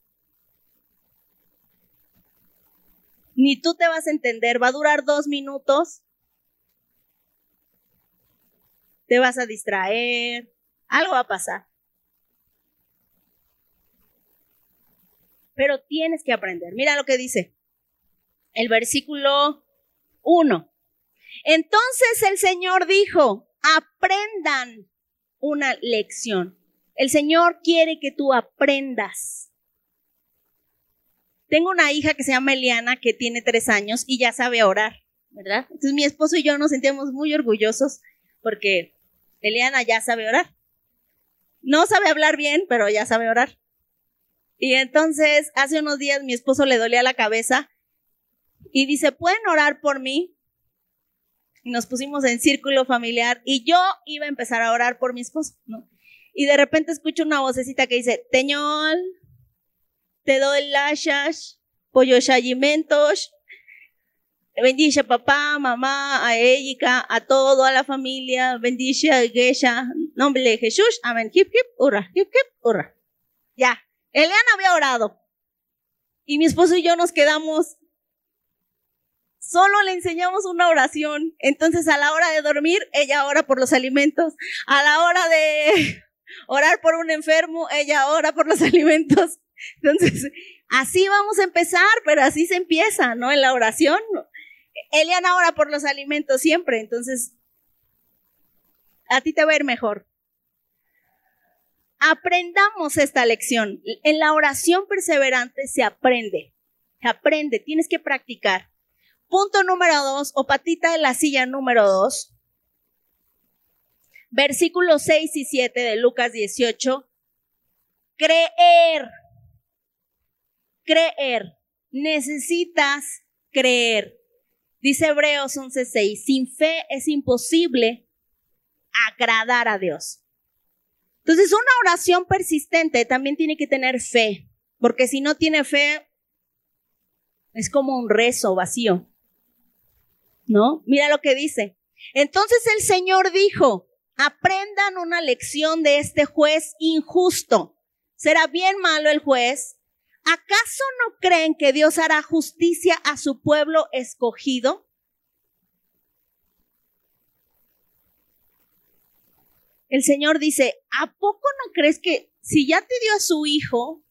Ni tú te vas a entender, va a durar dos minutos. Te vas a distraer, algo va a pasar. Pero tienes que aprender. Mira lo que dice el versículo 1. Entonces el Señor dijo, aprendan una lección. El Señor quiere que tú aprendas. Tengo una hija que se llama Eliana, que tiene tres años y ya sabe orar, ¿verdad? Entonces mi esposo y yo nos sentíamos muy orgullosos porque Eliana ya sabe orar. No sabe hablar bien, pero ya sabe orar. Y entonces, hace unos días mi esposo le dolía la cabeza y dice, ¿pueden orar por mí? Y nos pusimos en círculo familiar y yo iba a empezar a orar por mi esposo, ¿no? Y de repente escucho una vocecita que dice, Teñol, te doy lashas, pollo shayimentos, bendice papá, mamá, a ella, a todo, a la familia, bendice a Gesha, nombre de Jesús, amén, hip hip, hurra, hip hip, hurra. Ya, Eliana había orado. Y mi esposo y yo nos quedamos Solo le enseñamos una oración. Entonces a la hora de dormir, ella ora por los alimentos. A la hora de (laughs) orar por un enfermo, ella ora por los (laughs) alimentos. Entonces, así vamos a empezar, pero así se empieza, ¿no? En la oración. Eliana ora por los alimentos siempre, entonces a ti te va a ir mejor. Aprendamos esta lección. En la oración perseverante se aprende. Se aprende, tienes que practicar. Punto número dos, o patita de la silla número dos. Versículos 6 y 7 de Lucas 18. Creer. Creer. Necesitas creer. Dice Hebreos 11:6, sin fe es imposible agradar a Dios. Entonces, una oración persistente también tiene que tener fe, porque si no tiene fe, es como un rezo vacío. ¿No? Mira lo que dice. Entonces el Señor dijo, aprendan una lección de este juez injusto. ¿Será bien malo el juez? ¿Acaso no creen que Dios hará justicia a su pueblo escogido? El Señor dice, ¿a poco no crees que si ya te dio a su hijo,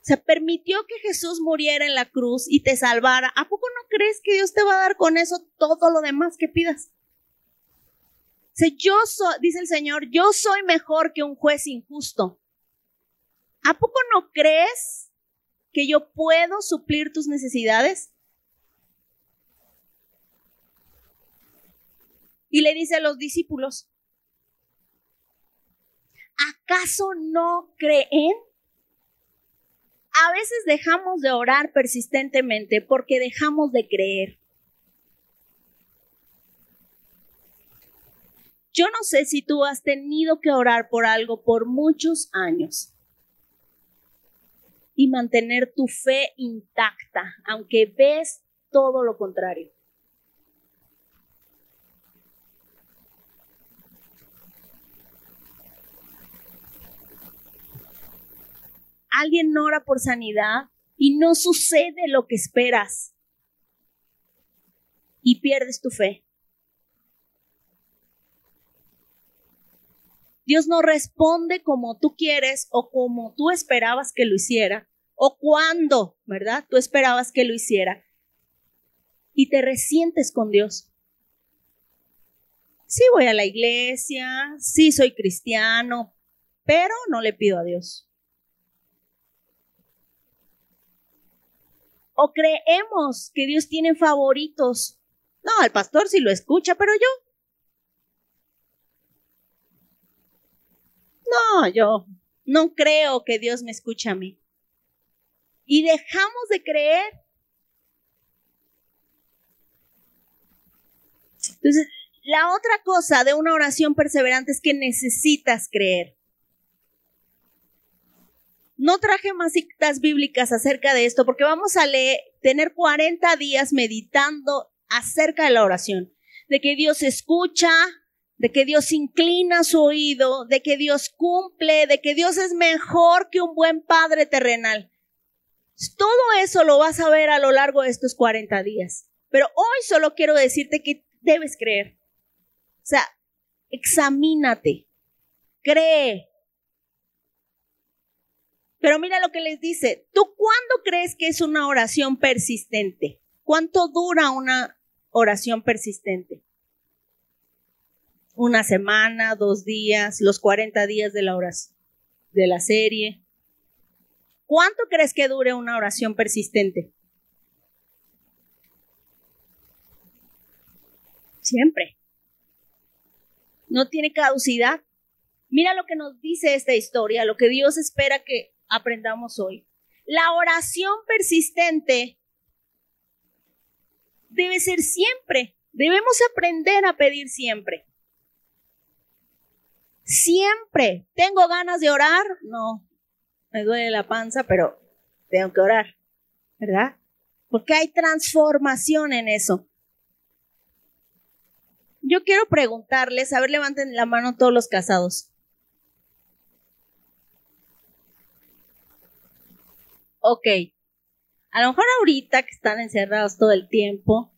se permitió que Jesús muriera en la cruz y te salvara, ¿a poco no crees que Dios te va a dar con eso todo lo demás que pidas? yo soy, dice el Señor, yo soy mejor que un juez injusto. ¿A poco no crees que yo puedo suplir tus necesidades? Y le dice a los discípulos, ¿acaso no creen? A veces dejamos de orar persistentemente porque dejamos de creer. Yo no sé si tú has tenido que orar por algo por muchos años y mantener tu fe intacta, aunque ves todo lo contrario. Alguien ora por sanidad y no sucede lo que esperas y pierdes tu fe. Dios no responde como tú quieres o como tú esperabas que lo hiciera o cuando, ¿verdad? Tú esperabas que lo hiciera y te resientes con Dios. Sí voy a la iglesia, sí soy cristiano, pero no le pido a Dios. O creemos que Dios tiene favoritos. No, el pastor sí lo escucha, pero yo. No, yo no creo que Dios me escuche a mí. Y dejamos de creer. Entonces, la otra cosa de una oración perseverante es que necesitas creer. No traje más citas bíblicas acerca de esto porque vamos a leer, tener 40 días meditando acerca de la oración, de que Dios escucha, de que Dios inclina su oído, de que Dios cumple, de que Dios es mejor que un buen padre terrenal. Todo eso lo vas a ver a lo largo de estos 40 días. Pero hoy solo quiero decirte que debes creer. O sea, examínate, cree, pero mira lo que les dice. ¿Tú cuándo crees que es una oración persistente? ¿Cuánto dura una oración persistente? Una semana, dos días, los 40 días de la oración, de la serie. ¿Cuánto crees que dure una oración persistente? Siempre. No tiene caducidad. Mira lo que nos dice esta historia, lo que Dios espera que aprendamos hoy. La oración persistente debe ser siempre. Debemos aprender a pedir siempre. Siempre. ¿Tengo ganas de orar? No. Me duele la panza, pero tengo que orar. ¿Verdad? Porque hay transformación en eso. Yo quiero preguntarles, a ver, levanten la mano todos los casados. Ok. A lo mejor ahorita que están encerrados todo el tiempo,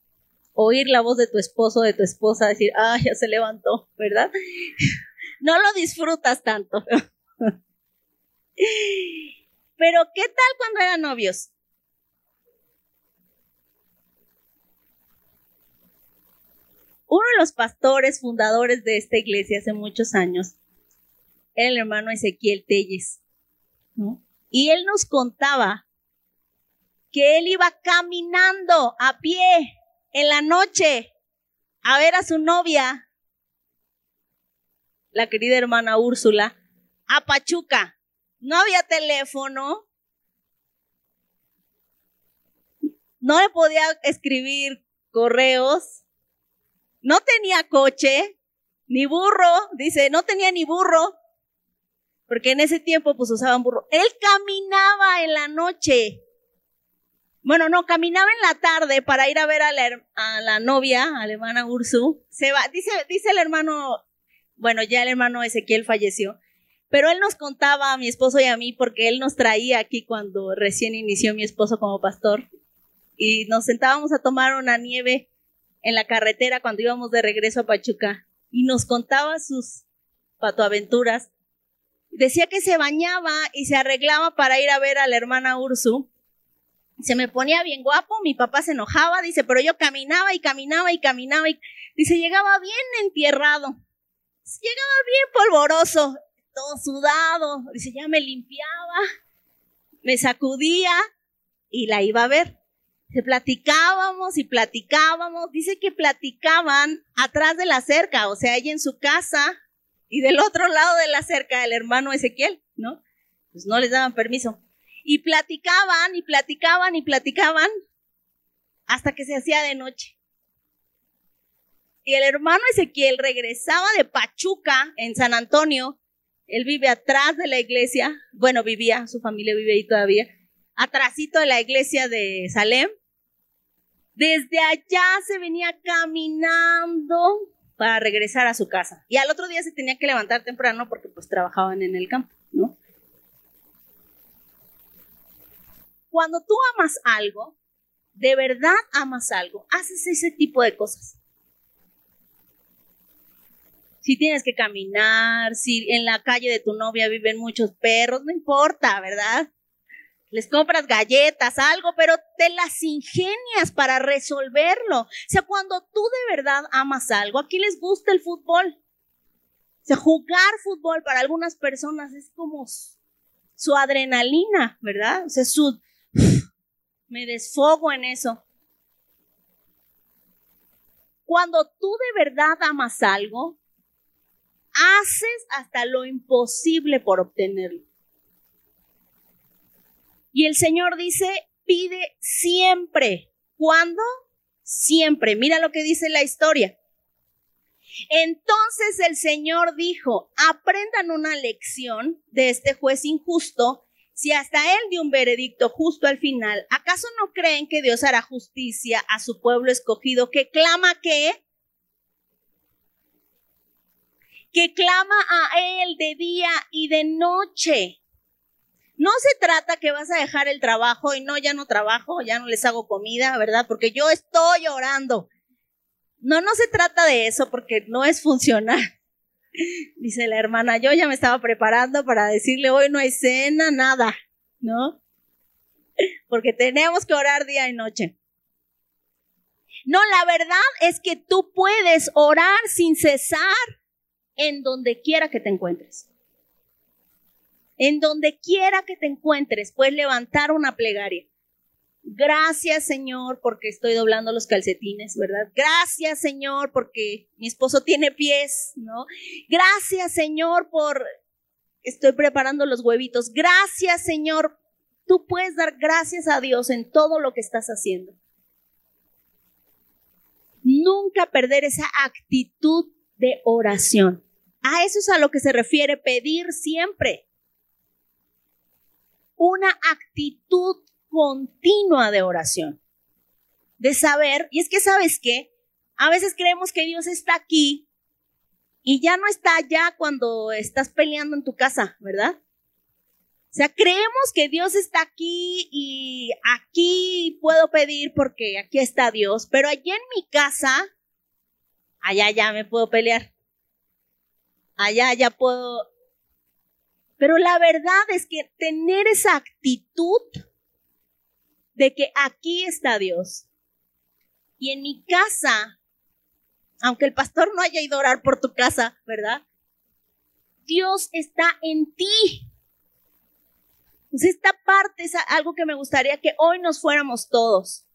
oír la voz de tu esposo o de tu esposa decir, ah, ya se levantó, ¿verdad? (laughs) No lo disfrutas tanto. (laughs) Pero, ¿qué tal cuando eran novios? Uno de los pastores fundadores de esta iglesia hace muchos años era el hermano Ezequiel Telles, ¿no? Y él nos contaba que él iba caminando a pie en la noche a ver a su novia, la querida hermana Úrsula, a Pachuca. No había teléfono. No le podía escribir correos. No tenía coche, ni burro. Dice, no tenía ni burro porque en ese tiempo pues usaban burro. Él caminaba en la noche. Bueno, no, caminaba en la tarde para ir a ver a la, novia, a la Ursu. Se va, dice, dice el hermano, bueno, ya el hermano Ezequiel falleció, pero él nos contaba a mi esposo y a mí porque él nos traía aquí cuando recién inició mi esposo como pastor y nos sentábamos a tomar una nieve en la carretera cuando íbamos de regreso a Pachuca y nos contaba sus patoaventuras decía que se bañaba y se arreglaba para ir a ver a la hermana Ursu. Se me ponía bien guapo, mi papá se enojaba, dice, pero yo caminaba y caminaba y caminaba y dice, llegaba bien entierrado, llegaba bien polvoroso, todo sudado, dice, ya me limpiaba, me sacudía y la iba a ver. Se platicábamos y platicábamos, dice que platicaban atrás de la cerca, o sea, ella en su casa, y del otro lado de la cerca el hermano Ezequiel, ¿no? Pues no les daban permiso. Y platicaban y platicaban y platicaban hasta que se hacía de noche. Y el hermano Ezequiel regresaba de Pachuca, en San Antonio. Él vive atrás de la iglesia. Bueno, vivía, su familia vive ahí todavía. Atrásito de la iglesia de Salem. Desde allá se venía caminando para regresar a su casa. Y al otro día se tenía que levantar temprano porque pues trabajaban en el campo, ¿no? Cuando tú amas algo, de verdad amas algo, haces ese tipo de cosas. Si tienes que caminar, si en la calle de tu novia viven muchos perros, no importa, ¿verdad? Les compras galletas, algo, pero te las ingenias para resolverlo. O sea, cuando tú de verdad amas algo, aquí les gusta el fútbol. O sea, jugar fútbol para algunas personas es como su adrenalina, ¿verdad? O sea, su... Me desfogo en eso. Cuando tú de verdad amas algo, haces hasta lo imposible por obtenerlo. Y el Señor dice, pide siempre. ¿Cuándo? Siempre. Mira lo que dice la historia. Entonces el Señor dijo, aprendan una lección de este juez injusto. Si hasta él dio un veredicto justo al final, ¿acaso no creen que Dios hará justicia a su pueblo escogido que clama que? Que clama a él de día y de noche. No se trata que vas a dejar el trabajo y no, ya no trabajo, ya no les hago comida, ¿verdad? Porque yo estoy orando. No, no se trata de eso porque no es funcional. (laughs) Dice la hermana, yo ya me estaba preparando para decirle hoy no hay cena, nada, ¿no? (laughs) Porque tenemos que orar día y noche. No, la verdad es que tú puedes orar sin cesar en donde quiera que te encuentres. En donde quiera que te encuentres, puedes levantar una plegaria. Gracias, Señor, porque estoy doblando los calcetines, ¿verdad? Gracias, Señor, porque mi esposo tiene pies, ¿no? Gracias, Señor, por estoy preparando los huevitos. Gracias, Señor. Tú puedes dar gracias a Dios en todo lo que estás haciendo. Nunca perder esa actitud de oración. A eso es a lo que se refiere pedir siempre. Una actitud continua de oración. De saber, y es que sabes qué, a veces creemos que Dios está aquí y ya no está allá cuando estás peleando en tu casa, ¿verdad? O sea, creemos que Dios está aquí y aquí puedo pedir porque aquí está Dios, pero allá en mi casa, allá ya me puedo pelear. Allá ya puedo... Pero la verdad es que tener esa actitud de que aquí está Dios. Y en mi casa, aunque el pastor no haya ido a orar por tu casa, ¿verdad? Dios está en ti. Entonces, esta parte es algo que me gustaría que hoy nos fuéramos todos.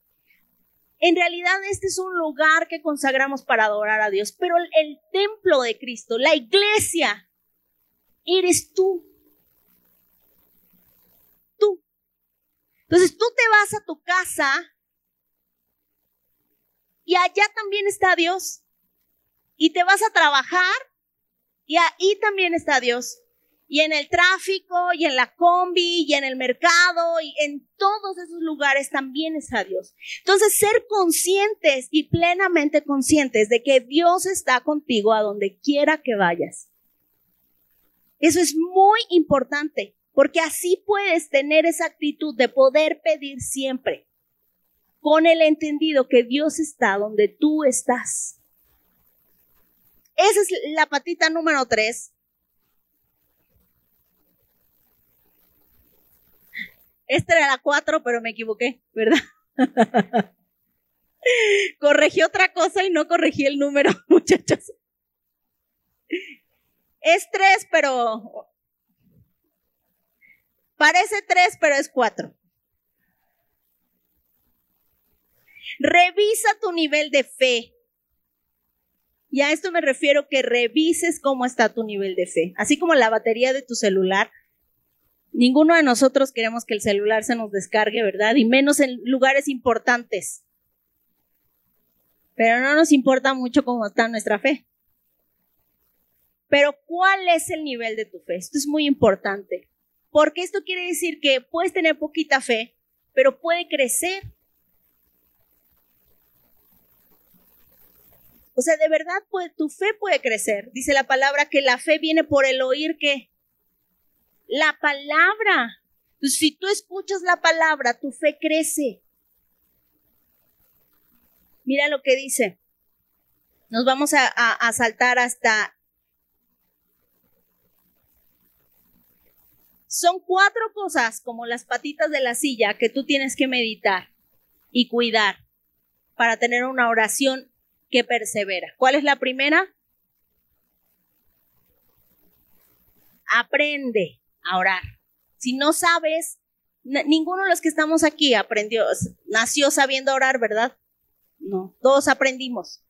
En realidad este es un lugar que consagramos para adorar a Dios, pero el, el templo de Cristo, la iglesia, eres tú. Entonces tú te vas a tu casa y allá también está Dios. Y te vas a trabajar y ahí también está Dios. Y en el tráfico, y en la combi, y en el mercado, y en todos esos lugares también está Dios. Entonces, ser conscientes y plenamente conscientes de que Dios está contigo a donde quiera que vayas. Eso es muy importante porque así puedes tener esa actitud de poder pedir siempre, con el entendido que Dios está donde tú estás. Esa es la patita número tres. Esta era la cuatro, pero me equivoqué, ¿verdad? (laughs) corregí otra cosa y no corregí el número, (laughs) muchachos. Es tres, pero Parece tres, pero es cuatro. Revisa tu nivel de fe. Y a esto me refiero que revises cómo está tu nivel de fe. Así como la batería de tu celular. Ninguno de nosotros queremos que el celular se nos descargue, ¿verdad? Y menos en lugares importantes. Pero no nos importa mucho cómo está nuestra fe. Pero ¿cuál es el nivel de tu fe? Esto es muy importante porque esto quiere decir que puedes tener poquita fe, pero puede crecer. O sea, de verdad tu fe puede crecer. Dice la palabra que la fe viene por el oír que la palabra. si tú escuchas la palabra, tu fe crece. Mira lo que dice. Nos vamos a, a saltar hasta Son cuatro cosas como las patitas de la silla que tú tienes que meditar y cuidar para tener una oración que persevera. ¿Cuál es la primera? Aprende a orar. Si no sabes, ninguno de los que estamos aquí aprendió, nació sabiendo orar, ¿verdad? No, todos aprendimos.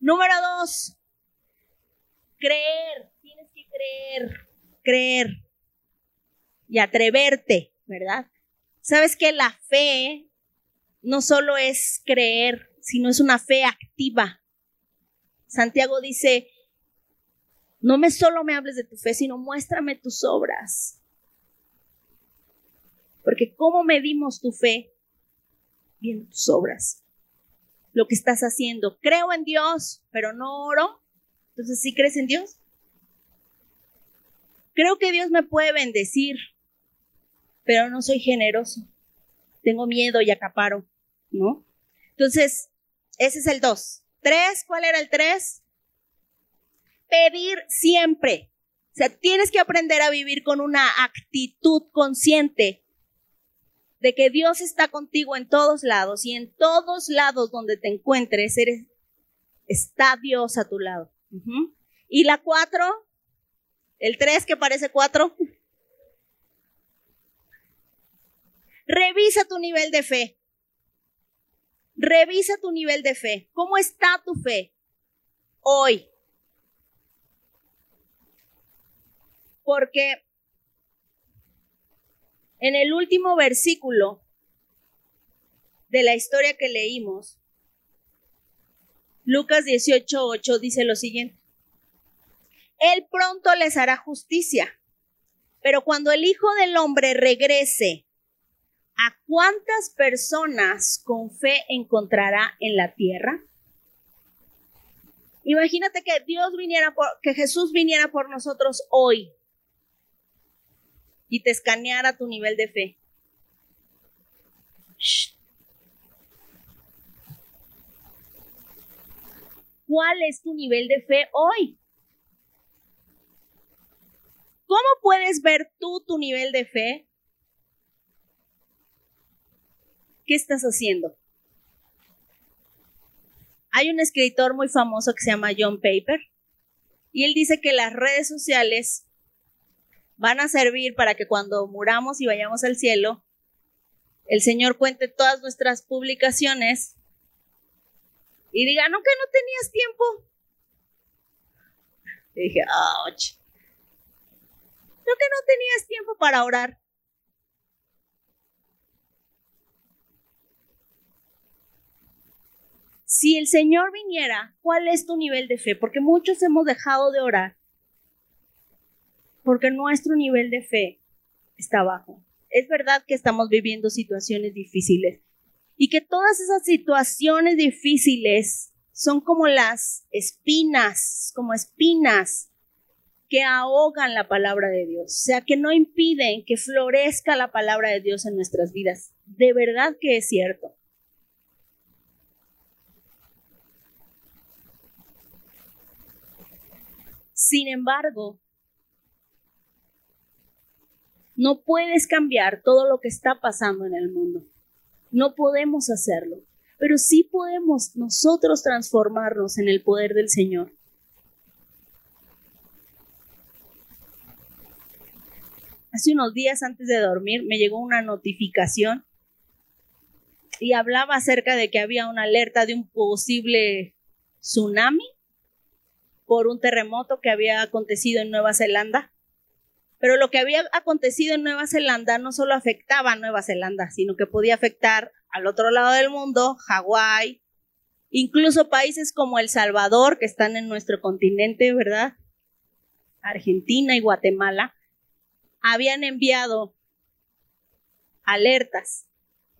Número dos, creer. Tienes que creer, creer y atreverte, ¿verdad? Sabes que la fe no solo es creer, sino es una fe activa. Santiago dice, no me solo me hables de tu fe, sino muéstrame tus obras. Porque ¿cómo medimos tu fe? Viendo tus obras. Lo que estás haciendo. Creo en Dios, pero no oro. Entonces, ¿sí crees en Dios? Creo que Dios me puede bendecir, pero no soy generoso. Tengo miedo y acaparo, ¿no? Entonces, ese es el dos. Tres, ¿cuál era el tres? Pedir siempre. O sea, tienes que aprender a vivir con una actitud consciente de que Dios está contigo en todos lados y en todos lados donde te encuentres, eres, está Dios a tu lado. Y la cuatro, el tres que parece cuatro. Revisa tu nivel de fe. Revisa tu nivel de fe. ¿Cómo está tu fe hoy? Porque en el último versículo de la historia que leímos, Lucas 18:8 dice lo siguiente. Él pronto les hará justicia, pero cuando el Hijo del Hombre regrese, ¿a cuántas personas con fe encontrará en la tierra? Imagínate que Dios viniera por, que Jesús viniera por nosotros hoy y te escaneara tu nivel de fe. ¿Cuál es tu nivel de fe hoy? ¿Cómo puedes ver tú tu nivel de fe ¿Qué estás haciendo? Hay un escritor muy famoso que se llama John Paper y él dice que las redes sociales van a servir para que cuando muramos y vayamos al cielo, el Señor cuente todas nuestras publicaciones y diga, ¿no que no tenías tiempo? Y dije, ouch. ¿No que no tenías tiempo para orar? Si el Señor viniera, ¿cuál es tu nivel de fe? Porque muchos hemos dejado de orar porque nuestro nivel de fe está bajo. Es verdad que estamos viviendo situaciones difíciles y que todas esas situaciones difíciles son como las espinas, como espinas que ahogan la palabra de Dios, o sea, que no impiden que florezca la palabra de Dios en nuestras vidas. De verdad que es cierto. Sin embargo, no puedes cambiar todo lo que está pasando en el mundo. No podemos hacerlo, pero sí podemos nosotros transformarnos en el poder del Señor. Hace unos días antes de dormir me llegó una notificación y hablaba acerca de que había una alerta de un posible tsunami por un terremoto que había acontecido en Nueva Zelanda. Pero lo que había acontecido en Nueva Zelanda no solo afectaba a Nueva Zelanda, sino que podía afectar al otro lado del mundo, Hawái, incluso países como El Salvador, que están en nuestro continente, ¿verdad? Argentina y Guatemala, habían enviado alertas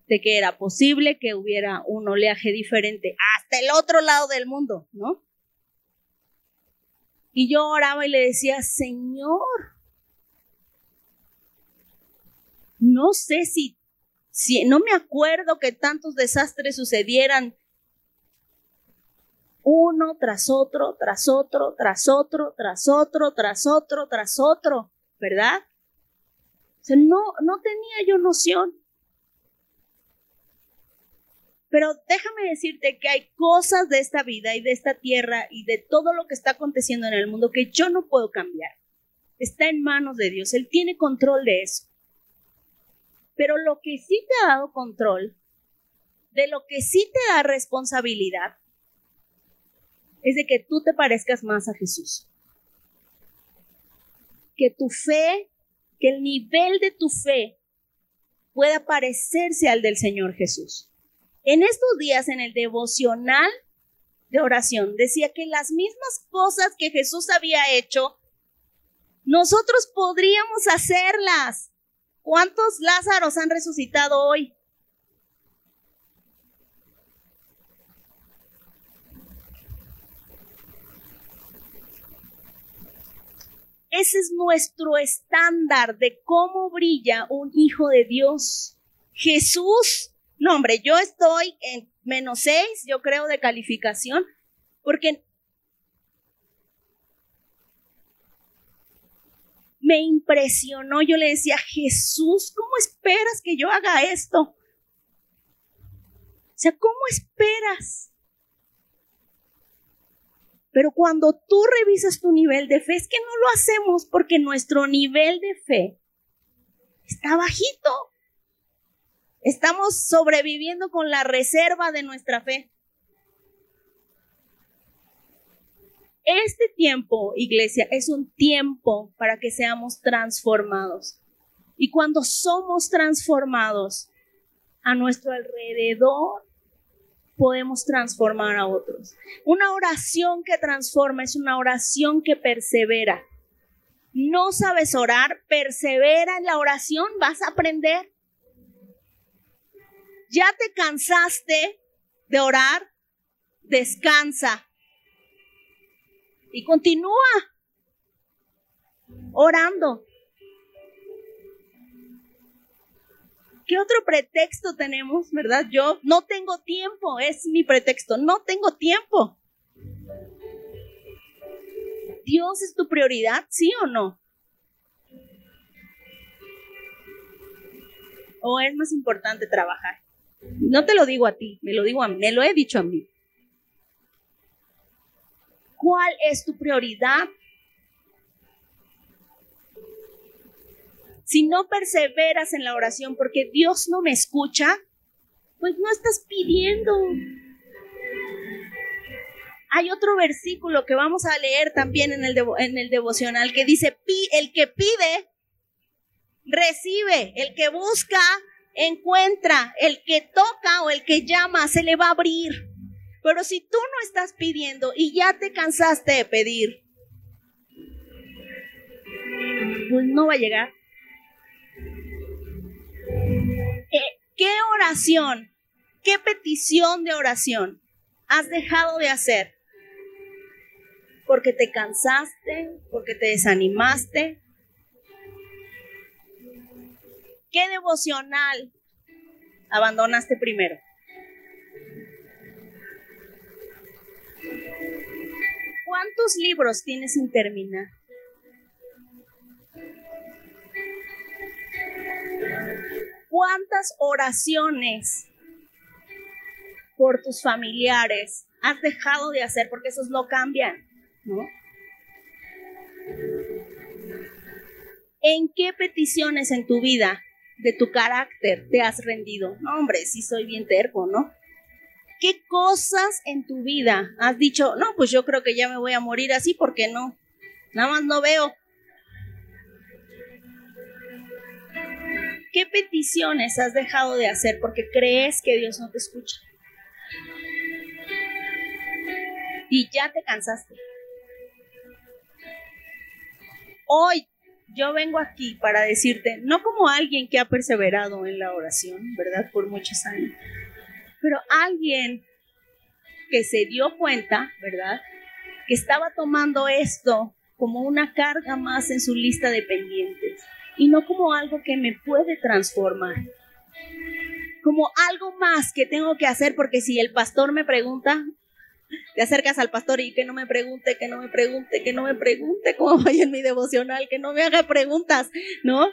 de que era posible que hubiera un oleaje diferente hasta el otro lado del mundo, ¿no? Y yo oraba y le decía, Señor, no sé si, si, no me acuerdo que tantos desastres sucedieran uno tras otro, tras otro, tras otro, tras otro, tras otro, tras otro, ¿verdad? O sea, no, no tenía yo noción. Pero déjame decirte que hay cosas de esta vida y de esta tierra y de todo lo que está aconteciendo en el mundo que yo no puedo cambiar. Está en manos de Dios. Él tiene control de eso. Pero lo que sí te ha dado control, de lo que sí te da responsabilidad, es de que tú te parezcas más a Jesús. Que tu fe, que el nivel de tu fe pueda parecerse al del Señor Jesús. En estos días, en el devocional de oración, decía que las mismas cosas que Jesús había hecho, nosotros podríamos hacerlas. ¿Cuántos Lázaros han resucitado hoy? Ese es nuestro estándar de cómo brilla un hijo de Dios. Jesús no, hombre, yo estoy en menos seis, yo creo, de calificación, porque me impresionó. Yo le decía, Jesús, ¿cómo esperas que yo haga esto? O sea, ¿cómo esperas? Pero cuando tú revisas tu nivel de fe, es que no lo hacemos porque nuestro nivel de fe está bajito. Estamos sobreviviendo con la reserva de nuestra fe. Este tiempo, iglesia, es un tiempo para que seamos transformados. Y cuando somos transformados a nuestro alrededor, podemos transformar a otros. Una oración que transforma es una oración que persevera. No sabes orar, persevera en la oración, vas a aprender. Ya te cansaste de orar, descansa y continúa orando. ¿Qué otro pretexto tenemos, verdad? Yo no tengo tiempo, es mi pretexto, no tengo tiempo. ¿Dios es tu prioridad, sí o no? ¿O es más importante trabajar? No te lo digo a ti, me lo digo a mí, me lo he dicho a mí. ¿Cuál es tu prioridad? Si no perseveras en la oración porque Dios no me escucha, pues no estás pidiendo. Hay otro versículo que vamos a leer también en el, en el devocional que dice, el que pide, recibe, el que busca, encuentra, el que toca o el que llama, se le va a abrir. Pero si tú no estás pidiendo y ya te cansaste de pedir, pues no va a llegar. Eh, ¿Qué oración, qué petición de oración has dejado de hacer? Porque te cansaste, porque te desanimaste. ¿Qué devocional abandonaste primero? ¿Cuántos libros tienes sin terminar? ¿Cuántas oraciones por tus familiares has dejado de hacer porque esos no cambian? ¿no? ¿En qué peticiones en tu vida de tu carácter te has rendido? No, hombre, sí soy bien terco, ¿no? ¿Qué cosas en tu vida has dicho, no, pues yo creo que ya me voy a morir así porque no? Nada más no veo. ¿Qué peticiones has dejado de hacer porque crees que Dios no te escucha? Y ya te cansaste. Hoy yo vengo aquí para decirte, no como alguien que ha perseverado en la oración, ¿verdad? Por muchos años, pero alguien que se dio cuenta, ¿verdad? Que estaba tomando esto como una carga más en su lista de pendientes y no como algo que me puede transformar. Como algo más que tengo que hacer porque si el pastor me pregunta, te acercas al pastor y que no me pregunte, que no me pregunte, que no me pregunte cómo vaya en mi devocional, que no me haga preguntas, ¿no?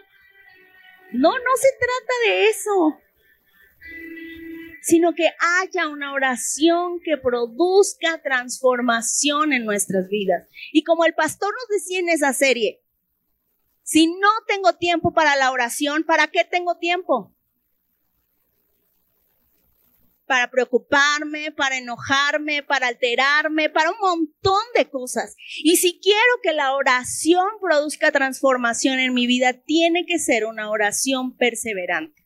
No, no se trata de eso sino que haya una oración que produzca transformación en nuestras vidas. Y como el pastor nos decía en esa serie, si no tengo tiempo para la oración, ¿para qué tengo tiempo? Para preocuparme, para enojarme, para alterarme, para un montón de cosas. Y si quiero que la oración produzca transformación en mi vida, tiene que ser una oración perseverante.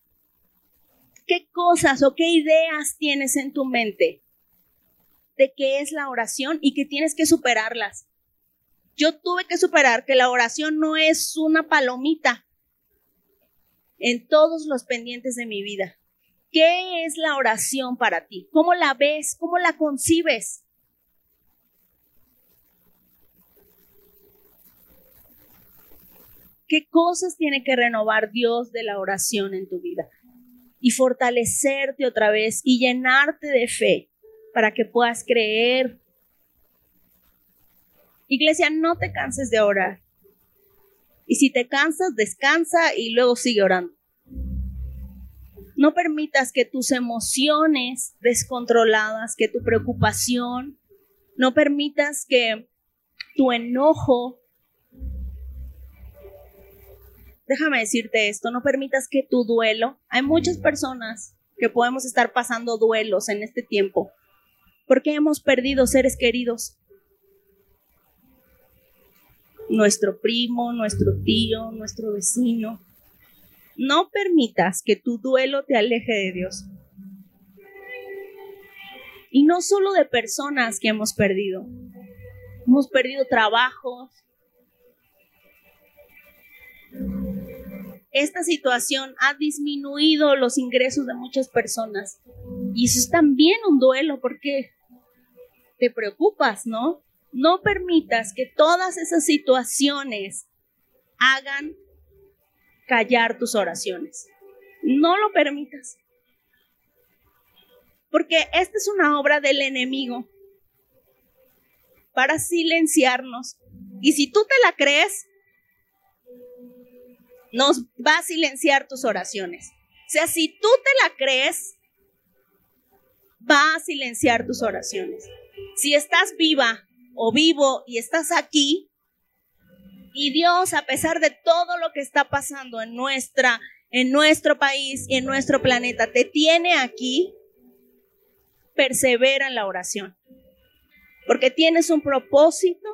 ¿Qué cosas o qué ideas tienes en tu mente de qué es la oración y que tienes que superarlas? Yo tuve que superar que la oración no es una palomita en todos los pendientes de mi vida. ¿Qué es la oración para ti? ¿Cómo la ves? ¿Cómo la concibes? ¿Qué cosas tiene que renovar Dios de la oración en tu vida? y fortalecerte otra vez y llenarte de fe para que puedas creer. Iglesia, no te canses de orar. Y si te cansas, descansa y luego sigue orando. No permitas que tus emociones descontroladas, que tu preocupación, no permitas que tu enojo, déjame decirte esto, no permitas que tu duelo, hay muchas personas que podemos estar pasando duelos en este tiempo, porque hemos perdido seres queridos. Nuestro primo, nuestro tío, nuestro vecino. No permitas que tu duelo te aleje de Dios. Y no solo de personas que hemos perdido. Hemos perdido trabajos. Esta situación ha disminuido los ingresos de muchas personas. Y eso es también un duelo porque te preocupas, ¿no? No permitas que todas esas situaciones hagan callar tus oraciones. No lo permitas. Porque esta es una obra del enemigo para silenciarnos. Y si tú te la crees, nos va a silenciar tus oraciones. O sea, si tú te la crees, va a silenciar tus oraciones. Si estás viva o vivo y estás aquí, y Dios, a pesar de todo lo que está pasando en nuestra, en nuestro país y en nuestro planeta, te tiene aquí, persevera en la oración. Porque tienes un propósito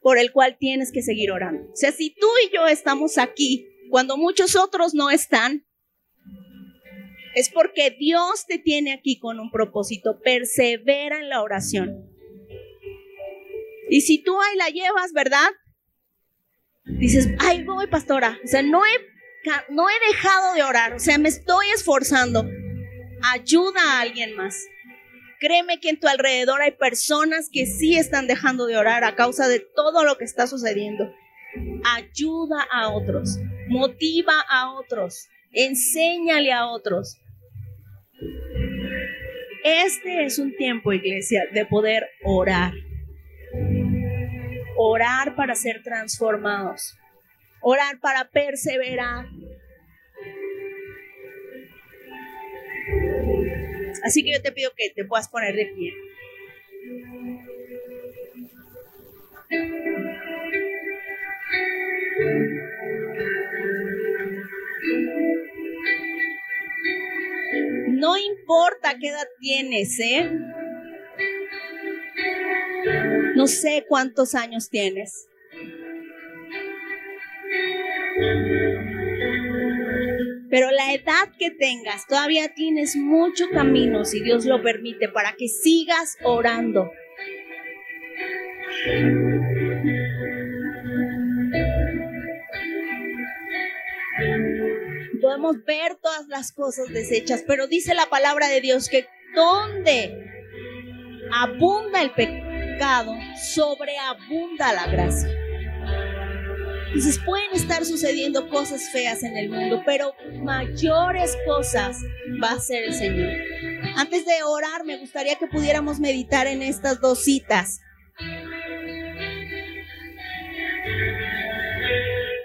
por el cual tienes que seguir orando. O sea, si tú y yo estamos aquí cuando muchos otros no están, es porque Dios te tiene aquí con un propósito. Persevera en la oración. Y si tú ahí la llevas, ¿verdad? Dices, ay, voy, pastora. O sea, no he, no he dejado de orar. O sea, me estoy esforzando. Ayuda a alguien más. Créeme que en tu alrededor hay personas que sí están dejando de orar a causa de todo lo que está sucediendo. Ayuda a otros. Motiva a otros. Enséñale a otros. Este es un tiempo, iglesia, de poder orar orar para ser transformados, orar para perseverar. Así que yo te pido que te puedas poner de pie. No importa qué edad tienes, ¿eh? No sé cuántos años tienes. Pero la edad que tengas, todavía tienes mucho camino, si Dios lo permite, para que sigas orando. Podemos ver todas las cosas desechas, pero dice la palabra de Dios que donde abunda el pecado, sobreabunda la gracia. Entonces pueden estar sucediendo cosas feas en el mundo, pero mayores cosas va a hacer el Señor. Antes de orar, me gustaría que pudiéramos meditar en estas dos citas.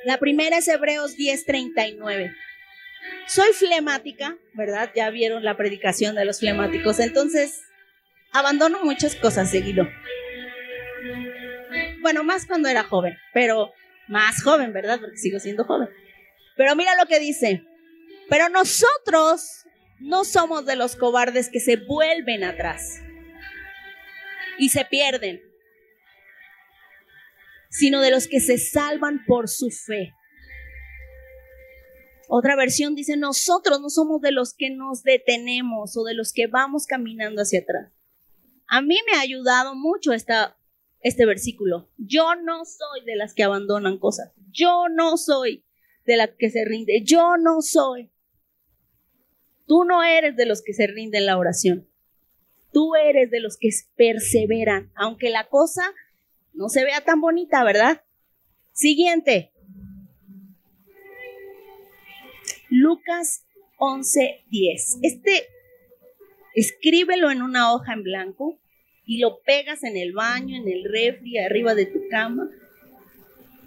La primera es Hebreos 10:39. Soy flemática, ¿verdad? Ya vieron la predicación de los flemáticos, entonces abandono muchas cosas seguido bueno, más cuando era joven, pero más joven, ¿verdad? Porque sigo siendo joven. Pero mira lo que dice. Pero nosotros no somos de los cobardes que se vuelven atrás y se pierden, sino de los que se salvan por su fe. Otra versión dice, nosotros no somos de los que nos detenemos o de los que vamos caminando hacia atrás. A mí me ha ayudado mucho esta este versículo. Yo no soy de las que abandonan cosas. Yo no soy de las que se rinde. Yo no soy. Tú no eres de los que se rinden la oración. Tú eres de los que perseveran, aunque la cosa no se vea tan bonita, ¿verdad? Siguiente. Lucas 11:10. Este, escríbelo en una hoja en blanco y lo pegas en el baño, en el refri, arriba de tu cama.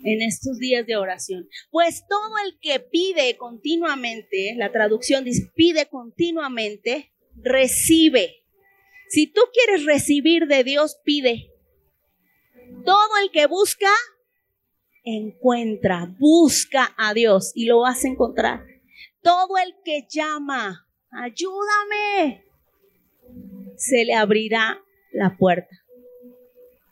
en estos días de oración. Pues todo el que pide continuamente, la traducción dice, pide continuamente, recibe. Si tú quieres recibir de Dios, pide. Todo el que busca, encuentra, busca a Dios y lo vas a encontrar. Todo el que llama, ayúdame, se le abrirá la puerta.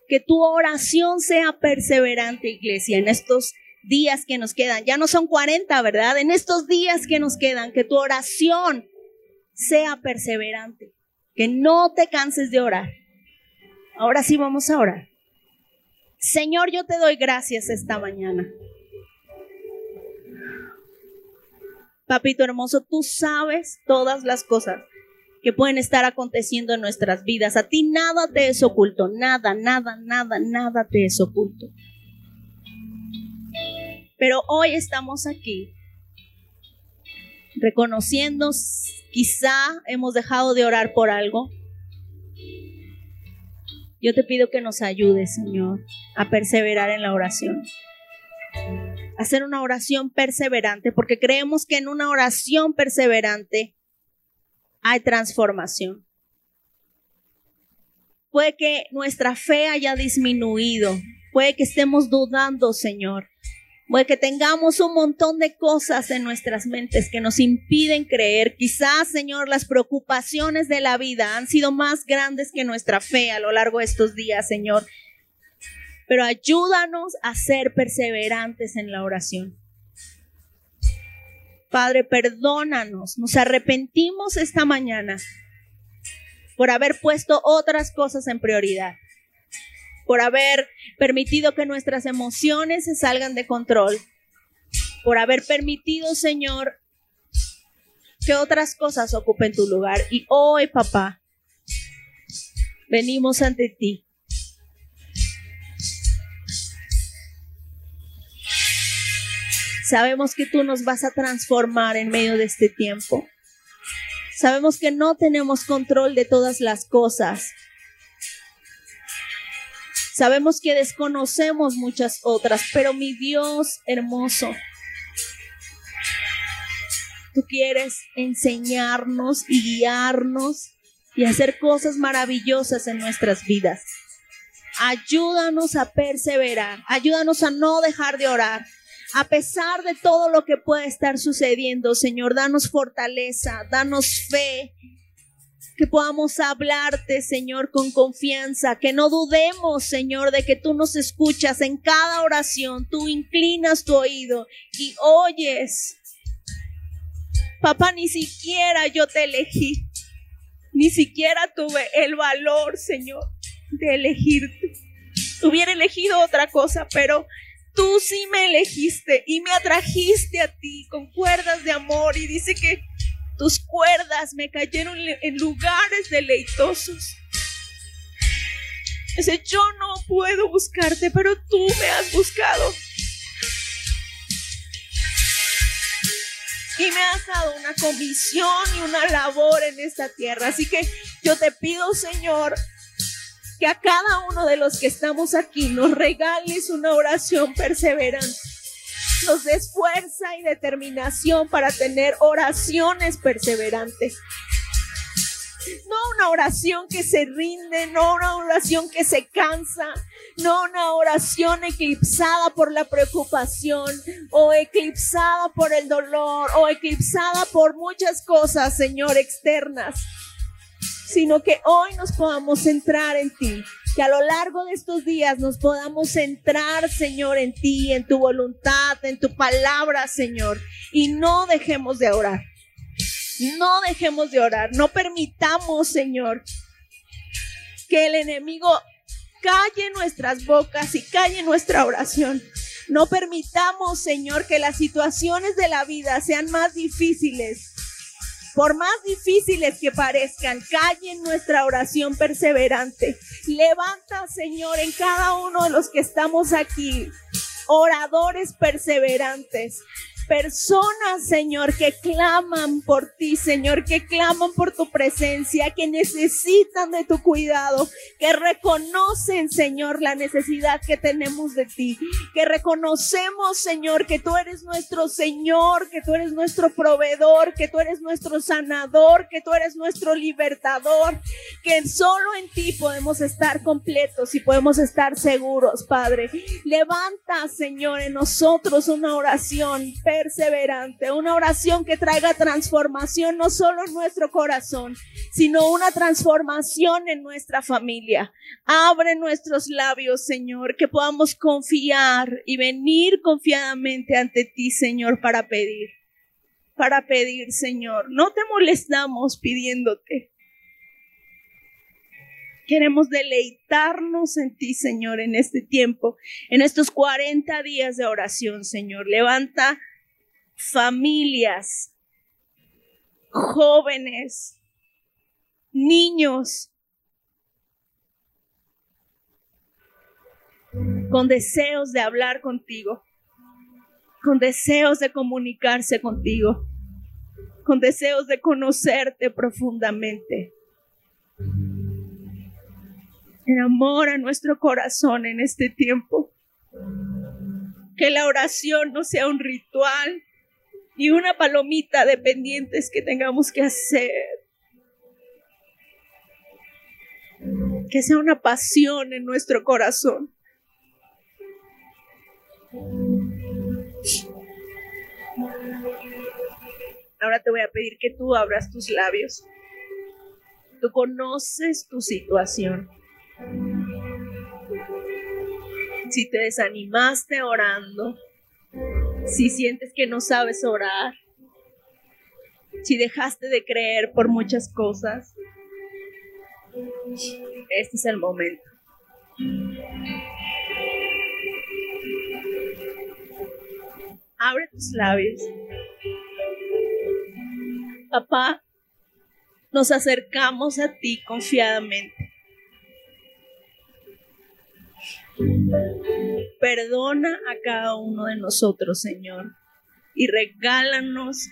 Que tu oración sea perseverante, iglesia, en estos días que nos quedan. Ya no son 40, ¿verdad? En estos días que nos quedan, que tu oración sea perseverante. Que no te canses de orar. Ahora sí vamos a orar. Señor, yo te doy gracias esta mañana. Papito hermoso, tú sabes todas las cosas que pueden estar aconteciendo en nuestras vidas. A ti nada te es oculto, nada, nada, nada, nada te es oculto. Pero hoy estamos aquí reconociendo, quizá hemos dejado de orar por algo. Yo te pido que nos ayudes, Señor, a perseverar en la oración. Hacer una oración perseverante, porque creemos que en una oración perseverante hay transformación. Puede que nuestra fe haya disminuido, puede que estemos dudando, Señor, puede que tengamos un montón de cosas en nuestras mentes que nos impiden creer. Quizás, Señor, las preocupaciones de la vida han sido más grandes que nuestra fe a lo largo de estos días, Señor. Pero ayúdanos a ser perseverantes en la oración. Padre, perdónanos. Nos arrepentimos esta mañana por haber puesto otras cosas en prioridad, por haber permitido que nuestras emociones se salgan de control, por haber permitido, Señor, que otras cosas ocupen tu lugar. Y hoy, papá, venimos ante ti Sabemos que tú nos vas a transformar en medio de este tiempo. Sabemos que no tenemos control de todas las cosas. Sabemos que desconocemos muchas otras, pero mi Dios hermoso, tú quieres enseñarnos y guiarnos y hacer cosas maravillosas en nuestras vidas. Ayúdanos a perseverar, ayúdanos a no dejar de orar, a pesar de todo lo que pueda estar sucediendo, Señor, danos fortaleza, danos fe, que podamos hablarte, Señor, con confianza, que no dudemos, Señor, de que tú nos escuchas en cada oración, tú inclinas tu oído y oyes. Papá, ni siquiera yo te elegí, ni siquiera tuve el valor, Señor, de elegirte. Hubiera elegido otra cosa, pero tú sí me elegiste y me atrajiste a ti con cuerdas de amor y dice que tus cuerdas me cayeron en lugares deleitosos. Dice, yo no puedo buscarte, pero tú me has buscado. Y me has dado una comisión y una labor en esta tierra. Así que yo te pido, Señor, que a cada uno de los que estamos aquí nos regales una oración perseverante. Nos des fuerza y determinación para tener oraciones perseverantes. No una oración que se rinde, no una oración que se cansa, no una oración eclipsada por la preocupación o eclipsada por el dolor o eclipsada por muchas cosas, Señor, externas sino que hoy nos podamos centrar en ti, que a lo largo de estos días nos podamos centrar, Señor, en ti, en tu voluntad, en tu palabra, Señor, y no dejemos de orar. No dejemos de orar, no permitamos, Señor, que el enemigo calle nuestras bocas y calle nuestra oración. No permitamos, Señor, que las situaciones de la vida sean más difíciles por más difíciles que parezcan, callen nuestra oración perseverante. Levanta, Señor, en cada uno de los que estamos aquí, oradores perseverantes, personas, Señor, que claman por ti, Señor, que claman por tu presencia, que necesitan de tu cuidado, que reconocen, Señor, la necesidad que tenemos de ti, que reconocemos, Señor, que tú eres nuestro Señor, que tú eres nuestro proveedor, que tú eres nuestro sanador, que tú eres nuestro libertador, que solo en ti podemos estar completos y podemos estar seguros, Padre. Levanta, Señor, en nosotros una oración perseverante, una oración que traiga transformación no solo en nuestro corazón, sino una transformación en nuestra familia. Abre nuestros labios, Señor, que podamos confiar y venir confiadamente ante ti, Señor, para pedir. Para pedir, Señor. No te molestamos pidiéndote. Queremos deleitarnos en ti, Señor, en este tiempo, en estos 40 días de oración, Señor. Levanta familias, jóvenes, niños, con deseos de hablar contigo, con deseos de comunicarse contigo, con deseos de conocerte profundamente. Enamora nuestro corazón en este tiempo. Que la oración no sea un ritual, y una palomita de pendientes que tengamos que hacer. Que sea una pasión en nuestro corazón. Ahora te voy a pedir que tú abras tus labios. Tú conoces tu situación. Si te desanimaste orando, si sientes que no sabes orar, si dejaste de creer por muchas cosas, este es el momento. Abre tus labios. Papá, nos acercamos a ti confiadamente. Perdona a cada uno de nosotros, Señor, y regálanos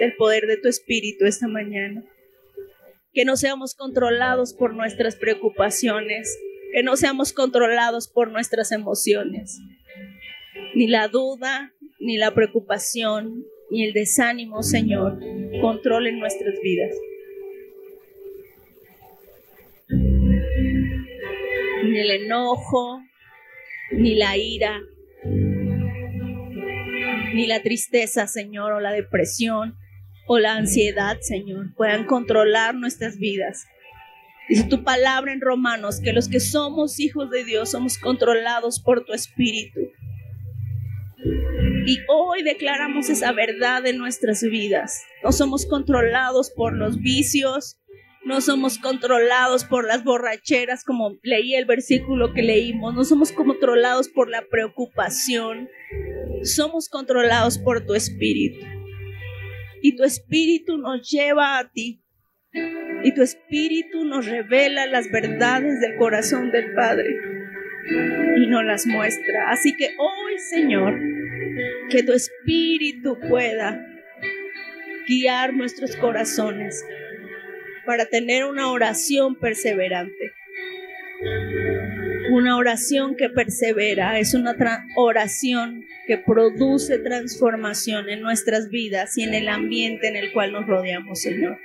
el poder de tu Espíritu esta mañana. Que no seamos controlados por nuestras preocupaciones, que no seamos controlados por nuestras emociones. Ni la duda, ni la preocupación, ni el desánimo, Señor, controlen nuestras vidas. Ni el enojo, ni la ira, ni la tristeza, Señor, o la depresión, o la ansiedad, Señor, puedan controlar nuestras vidas. Dice tu palabra en Romanos que los que somos hijos de Dios somos controlados por tu Espíritu. Y hoy declaramos esa verdad en nuestras vidas. No somos controlados por los vicios, no somos controlados por las borracheras, como leí el versículo que leímos, no somos controlados por la preocupación, somos controlados por tu espíritu. Y tu espíritu nos lleva a ti. Y tu espíritu nos revela las verdades del corazón del Padre y nos las muestra. Así que hoy, Señor, que tu espíritu pueda guiar nuestros corazones para tener una oración perseverante. Una oración que persevera es una oración que produce transformación en nuestras vidas y en el ambiente en el cual nos rodeamos, Señor.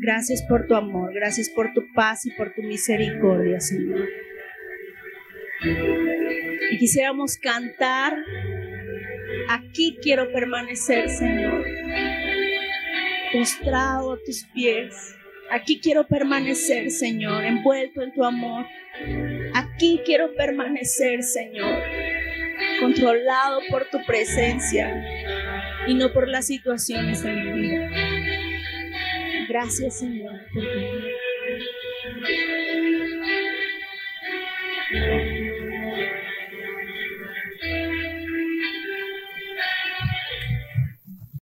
Gracias por tu amor, gracias por tu paz y por tu misericordia, Señor. Y quisiéramos cantar, aquí quiero permanecer, Señor postrado a tus pies. Aquí quiero permanecer, Señor, envuelto en tu amor. Aquí quiero permanecer, Señor, controlado por tu presencia y no por las situaciones de mi vida. Gracias, Señor, por tu